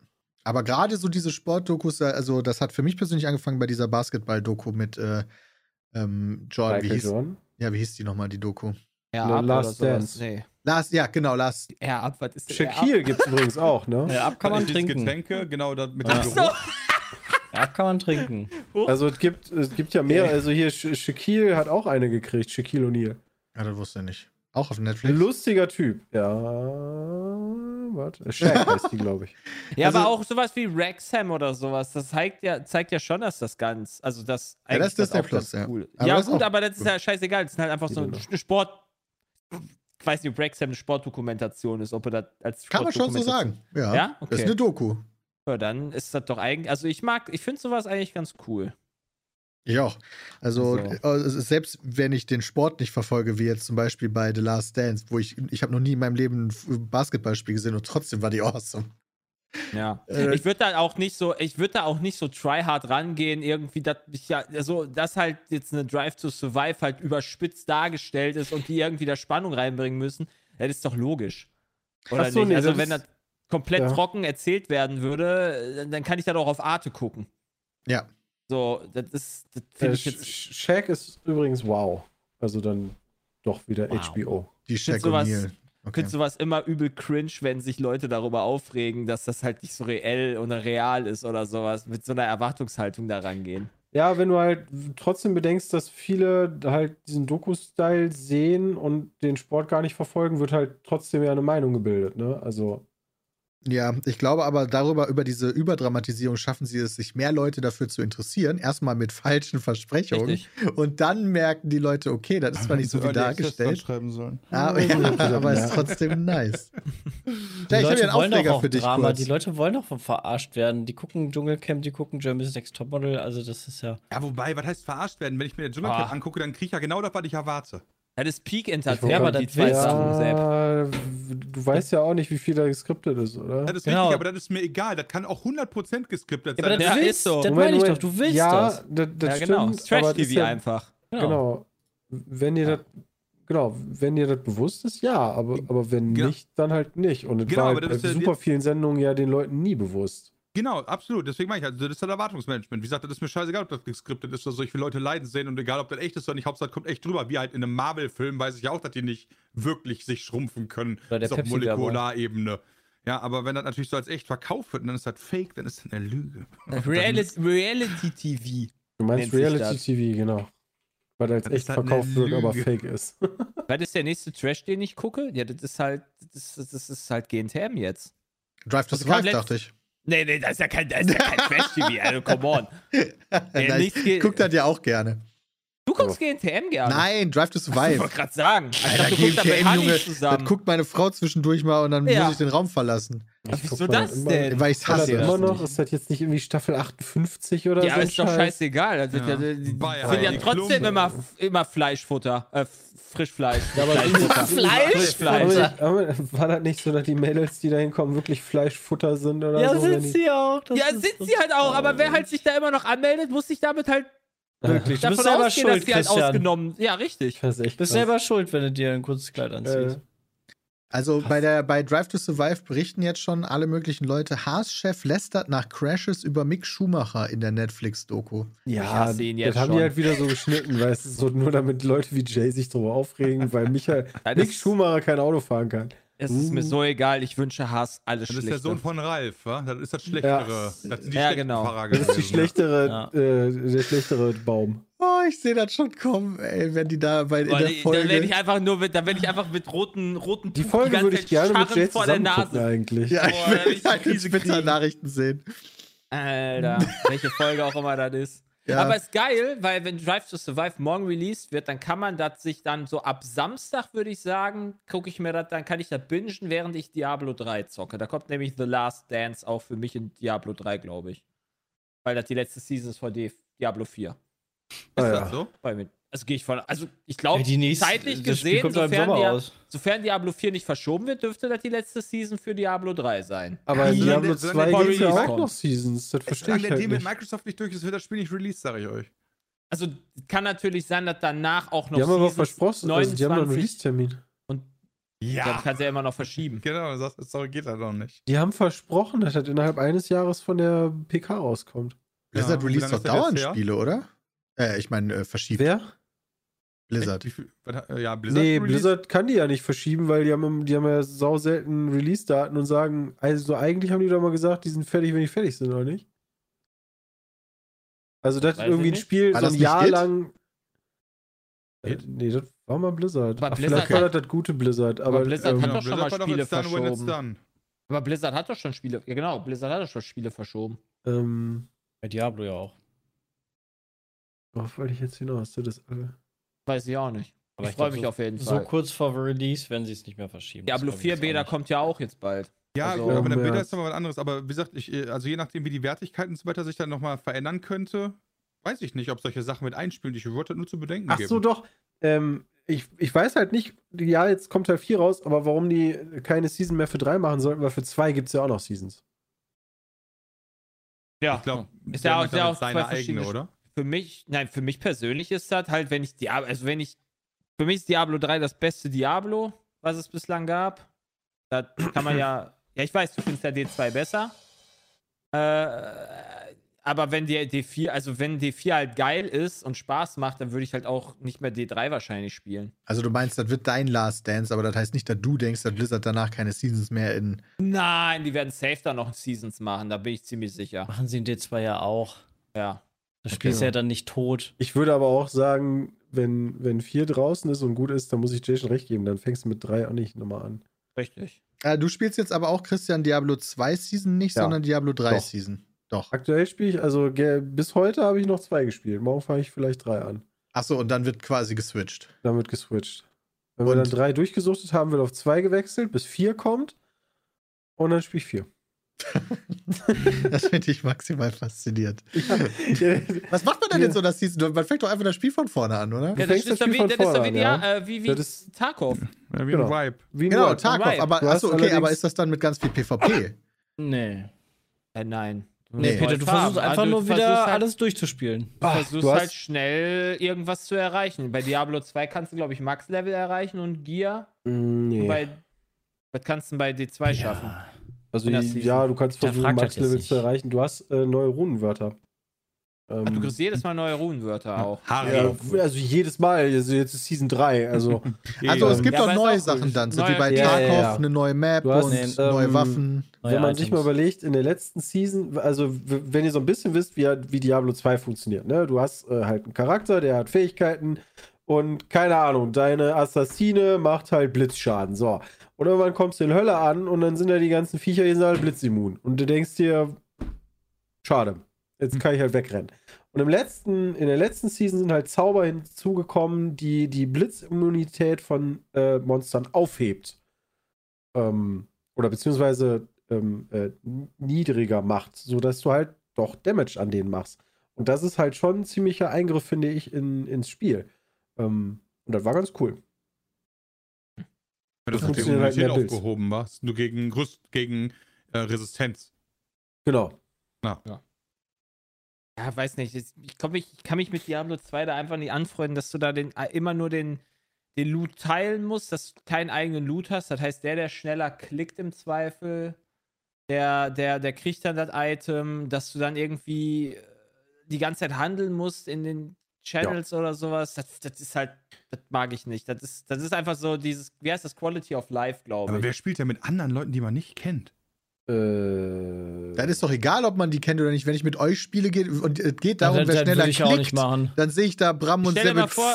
Aber gerade so diese Sportdokus, äh, also das hat für mich persönlich angefangen bei dieser Basketball-Doku mit äh, ähm, Jordan. Wie hieß, Jordan. ja, wie hieß die nochmal, die Doku? Ja, No, Last. Dance. Nee. Lars, ja, genau, Lars. Ja, ab, was ist denn Shaquille gibt es übrigens auch, ne? Ja, ab kann man trinken. Getränke, genau, das mit Ja. dem Geruch. Ja, kann man trinken. Also es gibt, es gibt ja mehr, also hier Sha- Shaquille hat auch eine gekriegt, Shaquille O'Neal. Ja, das wusste ich nicht. Auch auf Netflix. Lustiger Typ. Ja, warte. Shaq heißt die, glaube ich. Ja, Also- aber auch sowas wie Wrexham oder sowas, das zeigt ja, zeigt ja schon, dass das ganz, also das Ja, das eigentlich ist Disney auch Plus, ganz ja. cool. Aber ja, das ist gut, aber das ist ja scheißegal, das ist halt einfach so eine Sport, ich weiß nicht, ob Wrexham eine Sportdokumentation ist, ob er das als Kann man schon so sagen. Ja, Ja? das ist Okay. eine Doku. Ja, dann ist das doch eigentlich, also ich mag, ich finde sowas eigentlich ganz cool. Ich auch. Also, Also. äh, selbst wenn ich den Sport nicht verfolge, wie jetzt zum Beispiel bei The Last Dance, wo ich, ich habe noch nie in meinem Leben ein Basketballspiel gesehen und trotzdem war die awesome. Ja. Äh, ich würde da auch nicht so, ich würde da auch nicht so tryhard rangehen, irgendwie, dass ich ja, also, dass halt jetzt eine Drive to Survive halt überspitzt dargestellt ist und die irgendwie da Spannung reinbringen müssen, das ist doch logisch. Oder Ach so, nicht? nee, also, das wenn das komplett ja. trocken erzählt werden würde, dann- dann kann ich da doch auf Arte gucken. Ja. So, das ist, das Äh, finde ich Sh- jetzt. Sh- Shaq ist übrigens wow. Also dann doch wieder Wow. HBO. Die Shaq sowas- O'Neal. Ich Okay. finde sowas immer übel cringe, wenn sich Leute darüber aufregen, dass das halt nicht so reell oder real ist oder sowas, mit so einer Erwartungshaltung da rangehen. Ja, wenn du halt trotzdem bedenkst, dass viele halt diesen Doku-Style sehen und den Sport gar nicht verfolgen, wird halt trotzdem ja eine Meinung gebildet, ne? Also, Ja, ich glaube aber darüber, über diese Überdramatisierung schaffen sie es, sich mehr Leute dafür zu interessieren. Erstmal mit falschen Versprechungen. Richtig. Und dann merken die Leute, okay, das ist zwar nicht so wie dargestellt. schreiben sollen. Aber, ja, aber ist trotzdem nice. Die Ja, ich habe Leute hier einen wollen doch Aufreger auch für dich Drama. kurz. Die Leute wollen doch verarscht werden. Die gucken Dschungelcamp, die gucken Germany's Next Topmodel. Also das ist ja. Ja, wobei, was heißt verarscht werden? Wenn ich mir den Dschungelcamp Ah. angucke, dann kriege ich ja genau das, was ich erwarte. Das ist Peak Ja, Entertainment, aber die das zwei willst du. Sachen, ja, du weißt ja auch nicht, wie viel da geskriptet ist, oder? Das ist Genau. richtig, aber das ist mir egal. Das kann auch 100% geskriptet Ja, aber sein. das Ja, willst ist so. Das meine ich doch. Du willst ja, das. das, das Ja, genau. Trash-TV einfach. Genau. Wenn dir das, genau, wenn dir das bewusst ist, ja, aber, aber wenn Genau. nicht, dann halt nicht. Und es Genau, war halt das bei ist ja super vielen Sendungen ja den Leuten nie bewusst. Genau, absolut. Deswegen meine ich, also das ist halt Erwartungsmanagement. Wie gesagt, das ist mir scheißegal, ob das geskriptet ist oder so. Ich will Leute leiden sehen und egal, ob das echt ist oder nicht, Hauptsache das kommt echt drüber. Wie halt in einem Marvel-Film weiß ich ja auch, dass die nicht wirklich sich schrumpfen können. Oder der Das ist auf. Molekularebene. Ja, aber wenn das natürlich so als echt verkauft wird und dann ist das fake, dann ist das eine Lüge. Reality, Reality TV. Du meinst Reality das. TV, genau. Weil das Das echt halt verkauft wird, aber fake ist. Was ist der nächste Trash, den ich gucke? Ja, das ist halt, das, das, das ist halt GNTM jetzt. Drive to Das kam Survive, dachte ich. Nee, nee, das ist ja kein, das ist ja kein Trash-TV, also come on. Nee, Nein, ich guck das ja auch gerne. Du guckst GNTM gerne. Nein, Drive to Ich Survive. wollte gerade sagen. Ich Alter, dachte, GNTM, Junge, zusammen. das guckt meine Frau zwischendurch mal und dann Ja. muss ich den Raum verlassen. Ich Wieso das immer- denn? Weil ich Ist das hasse immer noch? nicht. Ist das jetzt nicht irgendwie Staffel 58 oder ja, so? aber ist doch Scheiß? scheißegal. Das wird Ja. ja, sind ja trotzdem Klumpe. immer, immer Fleischfutter. Äh, Frischfleisch. Ja, aber Fleischfutter. Fleisch? Frischfleisch. Aber, aber war das nicht so, dass die Mädels, die da hinkommen, wirklich Fleischfutter sind oder Ja, so? sind sie auch. Ja, sind so- sie halt auch, aber wer halt sich da immer noch anmeldet, muss sich damit halt Wirklich. Du davon bist selber ausgehen, dass schuld, die halt Christian. ausgenommen. Ja, richtig. Du bist krass. selber schuld, wenn du dir ein kurzes Kleid anziehst. Äh, Also bei, der, bei Drive to Survive berichten jetzt schon alle möglichen Leute, Haas-Chef lästert nach Crashes über Mick Schumacher in der Netflix-Doku. Ja, ihn jetzt das haben schon. die halt wieder so geschnitten, weil es ist so nur damit Leute wie Jay sich darüber aufregen, weil Michael, Mick Schumacher kein Auto fahren kann. Es ist mir so egal, ich wünsche Haas alles Das ist Schlechte. der Sohn von Ralf, wa? Das ist das Schlechtere. Das sind die Ja, genau. Fahrer Das ist die gewesen. schlechtere, Ja. äh, der schlechtere Baum. Oh, ich sehe das schon kommen, ey, wenn die da bei in Boah, der die- Folge. Dann werde ich einfach nur, mit- dann werde ich einfach mit roten, roten Die Folge ganze würde ich gerne mit Jay vor der Nase. eigentlich. ja, ich will ich halt die. Twitter-Nachrichten sehen. Alter, welche Folge auch immer das ist. Ja. Aber ist geil, weil wenn Drive to Survive morgen released wird, dann kann man das sich dann so ab Samstag, würde ich sagen, gucke ich mir das, dann kann ich das bingen, während ich Diablo 3 zocke. Da kommt nämlich The Last Dance auch für mich in Diablo 3, glaube ich. Weil das die letzte Season ist von Diablo 4. Ist Ah, das ja. so? Bei mir. Also gehe ich von. Also ich glaube, Ja, zeitlich das gesehen, sofern, Dia sofern Diablo 4 nicht verschoben wird, dürfte das die letzte Season für Diablo 3 sein. Aber Solange Diablo der- 2 solange der gibt es ja auch kommt. noch Seasons. Das verstehe ich der halt Deal mit. Microsoft nicht durch ist, wird das Spiel nicht released, sage ich euch. Also kann natürlich sein, dass danach auch noch Die haben aber Seasons versprochen, also die haben einen 29 Release-Termin. Ja, das kannst du ja immer noch verschieben. Genau, du sagst, sorry, geht das noch nicht. Die haben versprochen, dass das innerhalb eines Jahres von der PK rauskommt. Ja, wie release doch dauernd? Spiele, oder? Äh, ich meine, äh, verschiebt Wer? Blizzard. Ja, Blizzard. nee? Blizzard kann die ja nicht verschieben, weil die haben, die haben ja sau selten Release-Daten und sagen, also eigentlich haben die doch mal gesagt, die sind fertig, wenn die fertig sind, oder nicht? Also das Weiß irgendwie ein. Spiel War so das ein Jahr It? lang. Äh, It? nee, das war mal Blizzard. Aber Ach, Blizzard vielleicht war hat- das das gute Blizzard, aber, Aber Blizzard ähm, hat doch schon Blizzard mal Spiele verschoben. Aber Blizzard hat doch schon Spiele. Ja, genau, Blizzard hat doch schon Spiele verschoben. ähm, Bei Diablo ja auch. worauf wollte ich jetzt hinaus? Das, äh, Weiß ich auch nicht. Aber ich freue mich so- auf jeden So Fall. kurz vor Release, wenn sie es nicht mehr verschieben. Diablo glaub ich 4 jetzt auch Beta kommt ja auch jetzt bald. Ja, Also, aber der ja. Beta ist aber was anderes. Aber wie gesagt, ich, äh, also je nachdem, wie die Wertigkeit und so weiter sich dann nochmal verändern könnte, weiß ich nicht, ob solche Sachen mit einspielen. Ich würde das nur zu bedenken Ach geben. so, doch. Ähm, ich, ich weiß halt nicht, ja, jetzt kommt Teil 4 raus, aber warum die keine Season mehr für 3 machen sollten, weil für 2 gibt es ja auch noch Seasons. Ja, Ich glaube, ist ja auch, ist ja auch seine eigene, oder? Für mich, nein, für mich persönlich ist das halt, wenn ich Diablo, also wenn ich, für mich ist Diablo 3 das beste Diablo, was es bislang gab. Da kann man ja, ja, ich weiß, du findest ja D2 besser. Äh, aber wenn der D4, also wenn D4 halt geil ist und Spaß macht, dann würde ich halt auch nicht mehr D3 wahrscheinlich spielen. Also du meinst, das wird dein Last Dance, aber das heißt nicht, dass du denkst, dass Blizzard danach keine Seasons mehr in. Nein, die werden safe da noch Seasons machen, da bin ich ziemlich sicher. Machen sie in D2 ja auch. Ja. Das Spiel Okay. ist ja dann nicht tot. Ich würde aber auch sagen, wenn, wenn 4 draußen ist und gut ist, dann muss ich Jason recht geben. Dann fängst du mit 3 auch nicht nochmal an. Richtig. Äh, du spielst jetzt aber auch Christian Diablo 2 Season nicht, Ja. sondern Diablo 3 Doch. Season. Doch. Aktuell spiele ich, also bis heute habe ich noch 2 gespielt. Morgen fange ich vielleicht 3 an. Achso, und dann wird quasi geswitcht. Dann wird geswitcht. Wenn wir Und- dann 3 durchgesuchtet haben, wird auf 2 gewechselt, bis 4 kommt. Und dann spiele ich 4. Das finde ich maximal fasziniert. Was macht man denn Ja. jetzt so das Season? Man fängt doch einfach das Spiel von vorne an, oder? Ja, das ist das doch Spiel wie, das ist doch vorne wie, ja. äh, wie, wie ist- Tarkov. Ja, wie Genau. ein Vibe. Wie ein Genau, Word. Tarkov. Vibe. Aber achso, okay, aber ist das dann mit ganz viel PvP? Nee. Äh, nein. Du Nee, Peter, du versuchst einfach Also, nur wieder halt, alles durchzuspielen. Du versuchst halt schnell irgendwas zu erreichen. Bei Diablo 2 kannst du, glaube ich, Max-Level erreichen und Gear. Mm, Nee. Bei, was kannst du denn bei D2 schaffen? Also ja, du kannst versuchen, Max-Level zu erreichen. Du hast äh, neue Runenwörter. Ähm, Ach, du kriegst jedes Mal neue Runenwörter auch. Harry. ja, also jedes Mal, also jetzt ist Season 3, also Also es Ähm, gibt ja, doch aber ist neue auch Sachen dann, so wie bei Ja, Tarkov, ja, ja. eine neue Map hast, und ähm, neue Waffen. Neue wenn man Items. sich mal überlegt, in der letzten Season, also wenn ihr so ein bisschen wisst, wie, wie Diablo 2 funktioniert, ne? Du hast äh, halt einen Charakter, der hat Fähigkeiten und keine Ahnung, deine Assassine macht halt Blitzschaden, so. Und irgendwann kommst du in Hölle an und dann sind da die ganzen Viecher, die sind halt blitzimmun. Und du denkst dir, schade, jetzt kann ich halt wegrennen. Und im letzten, in der letzten Season sind halt Zauber hinzugekommen, die die Blitzimmunität von äh, Monstern aufhebt. Ähm, oder beziehungsweise ähm, äh, niedriger macht, sodass du halt doch Damage an denen machst. Und das ist halt schon ein ziemlicher Eingriff, finde ich, in, ins Spiel. Ähm, und das war ganz cool. Wenn das Das funktioniert halt mehr aufgehoben war, nur gegen, Rüst, gegen äh, Resistenz. Genau. Ja, weiß nicht. Ich, glaub, ich, ich kann mich mit Diablo 2 da einfach nicht anfreunden, dass du da den, äh, immer nur den, den Loot teilen musst, dass du keinen eigenen Loot hast. Das heißt, der, der schneller klickt im Zweifel, der, der, der kriegt dann das Item, dass du dann irgendwie äh, die ganze Zeit handeln musst in den Channels oder sowas. Das, das ist halt, das mag ich nicht. Das ist, das ist einfach so dieses, wie heißt das, Quality of Life, glaube Aber ich. wer spielt ja mit anderen Leuten, die man nicht kennt? Äh, Dann ist doch egal, ob man die kennt oder nicht. Wenn ich mit euch spiele geht, und es geht darum, das, wer das schneller ich klickt, auch nicht machen. dann sehe ich da Bram und Stell dir vor,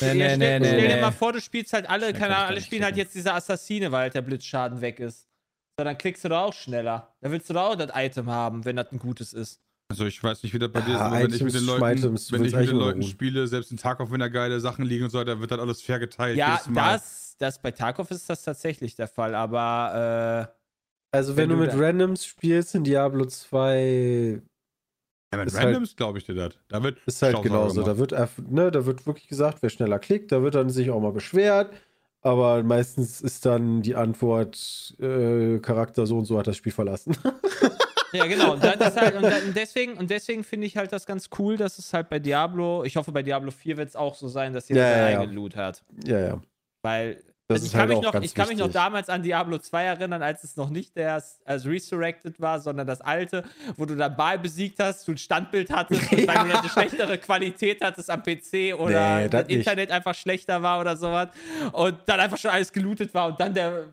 Nee, ja, nee, stell, nee, stell nee, dir nee. mal vor, du spielst halt alle, keine Ahnung, alle spielen halt jetzt diese Assassine, weil halt der Blitzschaden weg ist. So, dann klickst du da auch schneller. Da willst du da auch das Item haben, wenn das ein gutes ist. Also ich weiß nicht, wie das bei dir ist, Ah, aber wenn ich mit den Leuten, wenn ich mit den Leuten spiele, selbst in Tarkov, wenn da geile Sachen liegen und so, da wird dann alles fair geteilt. Ja, das, das bei Tarkov ist das tatsächlich der Fall, aber also, wenn, wenn du du mit Randoms spielst in Diablo 2, Ja, mit halt- Randoms glaube ich dir das. Da wird ist halt genauso. Da wird, ne, da wird wirklich gesagt, wer schneller klickt, da wird dann sich auch mal beschwert. Aber meistens ist dann die Antwort, äh, Charakter so und so hat das Spiel verlassen. ja genau. Und, halt, und, dann- und deswegen, und deswegen finde ich halt das ganz cool, dass es halt bei Diablo, ich hoffe bei Diablo 4 wird es auch so sein, dass jeder Ja, seinen ja, ja. eigenen Loot hat. ja, ja. Weil also ich, kann halt mich noch, ich kann mich noch damals an Diablo 2 erinnern, als es noch nicht der als Resurrected war, sondern das alte, wo du dann Ball besiegt hast, du ein Standbild hattest und dann eine schlechtere Qualität hattest am PC oder Nee, das das. Internet einfach schlechter war oder sowas und dann einfach schon alles gelootet war und dann der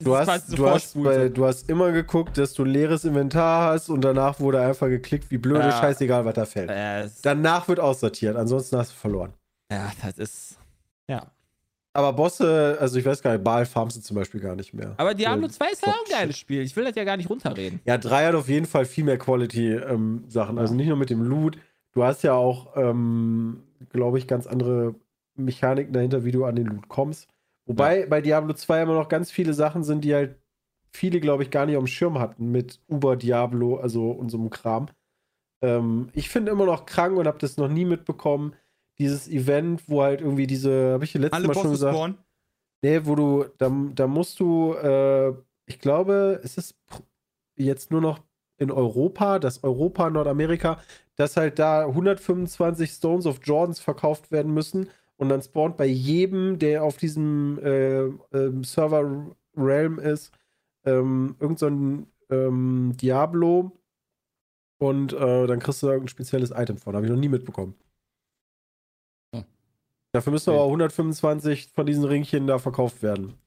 Du hast, du, hast bei, du hast immer geguckt, dass du leeres Inventar hast und danach wurde einfach geklickt, wie blöde, Ja. scheißegal, was da fällt. Es- Danach wird aussortiert, ansonsten hast du verloren. ja, das ist ja. Aber Bosse, also ich weiß gar nicht, Baal farmst du zum Beispiel gar nicht mehr. Aber Diablo Ja, 2 ist ja auch ein geiles Spiel. Ich will das ja gar nicht runterreden. Ja, 3 hat auf jeden Fall viel mehr Quality-Sachen. also nicht nur mit dem Loot. Du hast ja auch, ähm, glaube ich, ganz andere Mechaniken dahinter, wie du an den Loot kommst. Wobei bei Diablo 2 immer noch ganz viele Sachen sind, die halt viele, glaube ich, gar nicht auf dem Schirm hatten mit Uber Diablo, also unserem Kram. Ähm, ich finde immer noch krank und habe das noch nie mitbekommen. Dieses Event, wo halt irgendwie diese, habe ich letztes Alle Mal schon gesagt. spawnen. Nee, wo du, da, da musst du, äh, ich glaube, es ist jetzt nur noch in Europa, das Europa, Nordamerika, dass halt da 125 Stones of Jordans verkauft werden müssen und dann spawnt bei jedem, der auf diesem äh, ähm, Server Realm ist, ähm, irgend so ein ähm, Diablo und äh, dann kriegst du da irgendein spezielles Item von. Habe ich noch nie mitbekommen. Hm. Dafür müssen aber 125 von diesen Ringchen da verkauft werden.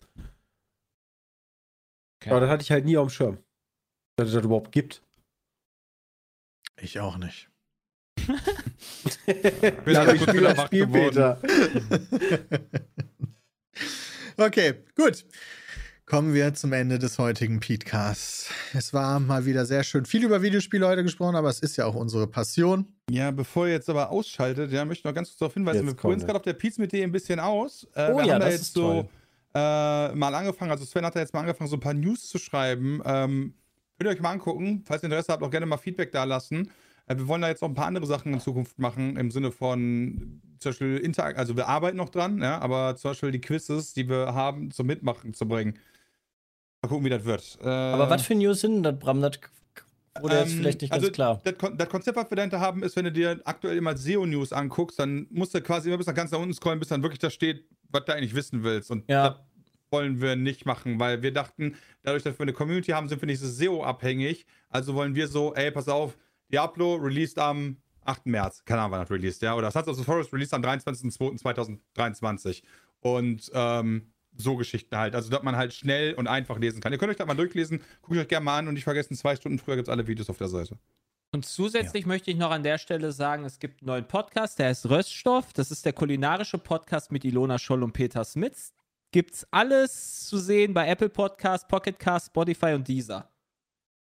Aber das hatte ich halt nie auf dem Schirm. Dass es das überhaupt gibt. Ich auch nicht. Bin ja, spiele wieder das wach Spiel, geworden. Okay, gut. Kommen wir zum Ende des heutigen Podcasts. Es war mal wieder sehr schön viel über Videospiele heute gesprochen, aber es ist ja auch unsere Passion. Ja, bevor ihr jetzt aber ausschaltet, ja, möchte ich noch ganz kurz darauf hinweisen, Jetzt wir probieren es gerade auf der Pizza mit dir ein bisschen aus. Äh, Oh wir ja, haben da das jetzt ist so toll. äh, mal angefangen, also Sven hat da jetzt mal angefangen, so ein paar News zu schreiben. Ähm, könnt ihr euch mal angucken, falls ihr Interesse habt, auch gerne mal Feedback da lassen. Äh, wir wollen da jetzt noch ein paar andere Sachen in Zukunft machen, im Sinne von zum Beispiel Interakt, also wir arbeiten noch dran, ja, aber zum Beispiel die Quizzes, die wir haben, zum Mitmachen zu bringen. Mal gucken, wie das wird. Äh, Aber was für News sind denn das, Bram? Das wurde jetzt ähm, vielleicht nicht also ganz klar. Das, Kon das Konzept, was wir dahinter haben, ist, wenn du dir aktuell immer SEO-News anguckst, dann musst du quasi immer bis nach ganz nach unten scrollen, bis dann wirklich da steht, was du eigentlich wissen willst. Und Ja. das wollen wir nicht machen, weil wir dachten, dadurch, dass wir eine Community haben, sind wir nicht so SEO-abhängig. Also wollen wir so, ey, pass auf, Diablo released am 8. März. Keine Ahnung, wann das released, ja. Oder Sons of the Forest released am 23.02.2023. Und ähm, so Geschichten halt. Also, dass man halt schnell und einfach lesen kann. Ihr könnt euch das mal durchlesen. Guckt euch gerne mal an und nicht vergessen, zwei Stunden früher gibt es alle Videos auf der Seite. Und zusätzlich möchte ich noch an der Stelle sagen, es gibt einen neuen Podcast, der heißt Röststoff. Das ist der kulinarische Podcast mit Ilona Scholl und Peter Smits. Gibt's alles zu sehen bei Apple Podcast, Pocket Cast, Spotify und Deezer.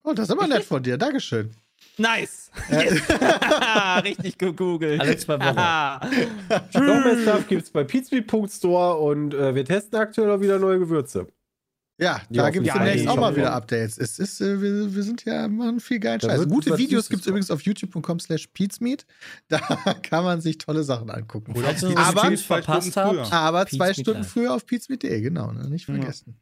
Oh, das ist aber nett von dir. Dankeschön. Nice! Richtig gegoogelt. Alle zwei Wochen. Noch mehr Stuff gibt's bei pizmeet.store und äh, wir testen aktuell auch wieder neue Gewürze. Ja, Ja, da gibt es ja, demnächst ja, auch mal ja. wieder Updates. Es ist, äh, wir, wir sind ja, machen viel geilen Da Scheiß. Gute Videos gibt es übrigens auf youtube.com slash peatsmeet. Da kann man sich tolle Sachen angucken. Falls ihr so Aber- Streams verpasst Zwei Stunden habt, früher. Aber zwei Pete's Stunden früher auf peatsmeet.de, genau, ne? nicht Ja. vergessen.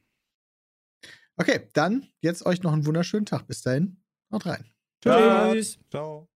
Okay, dann jetzt euch noch einen wunderschönen Tag. Bis dahin, haut rein. Tschüss. Ciao.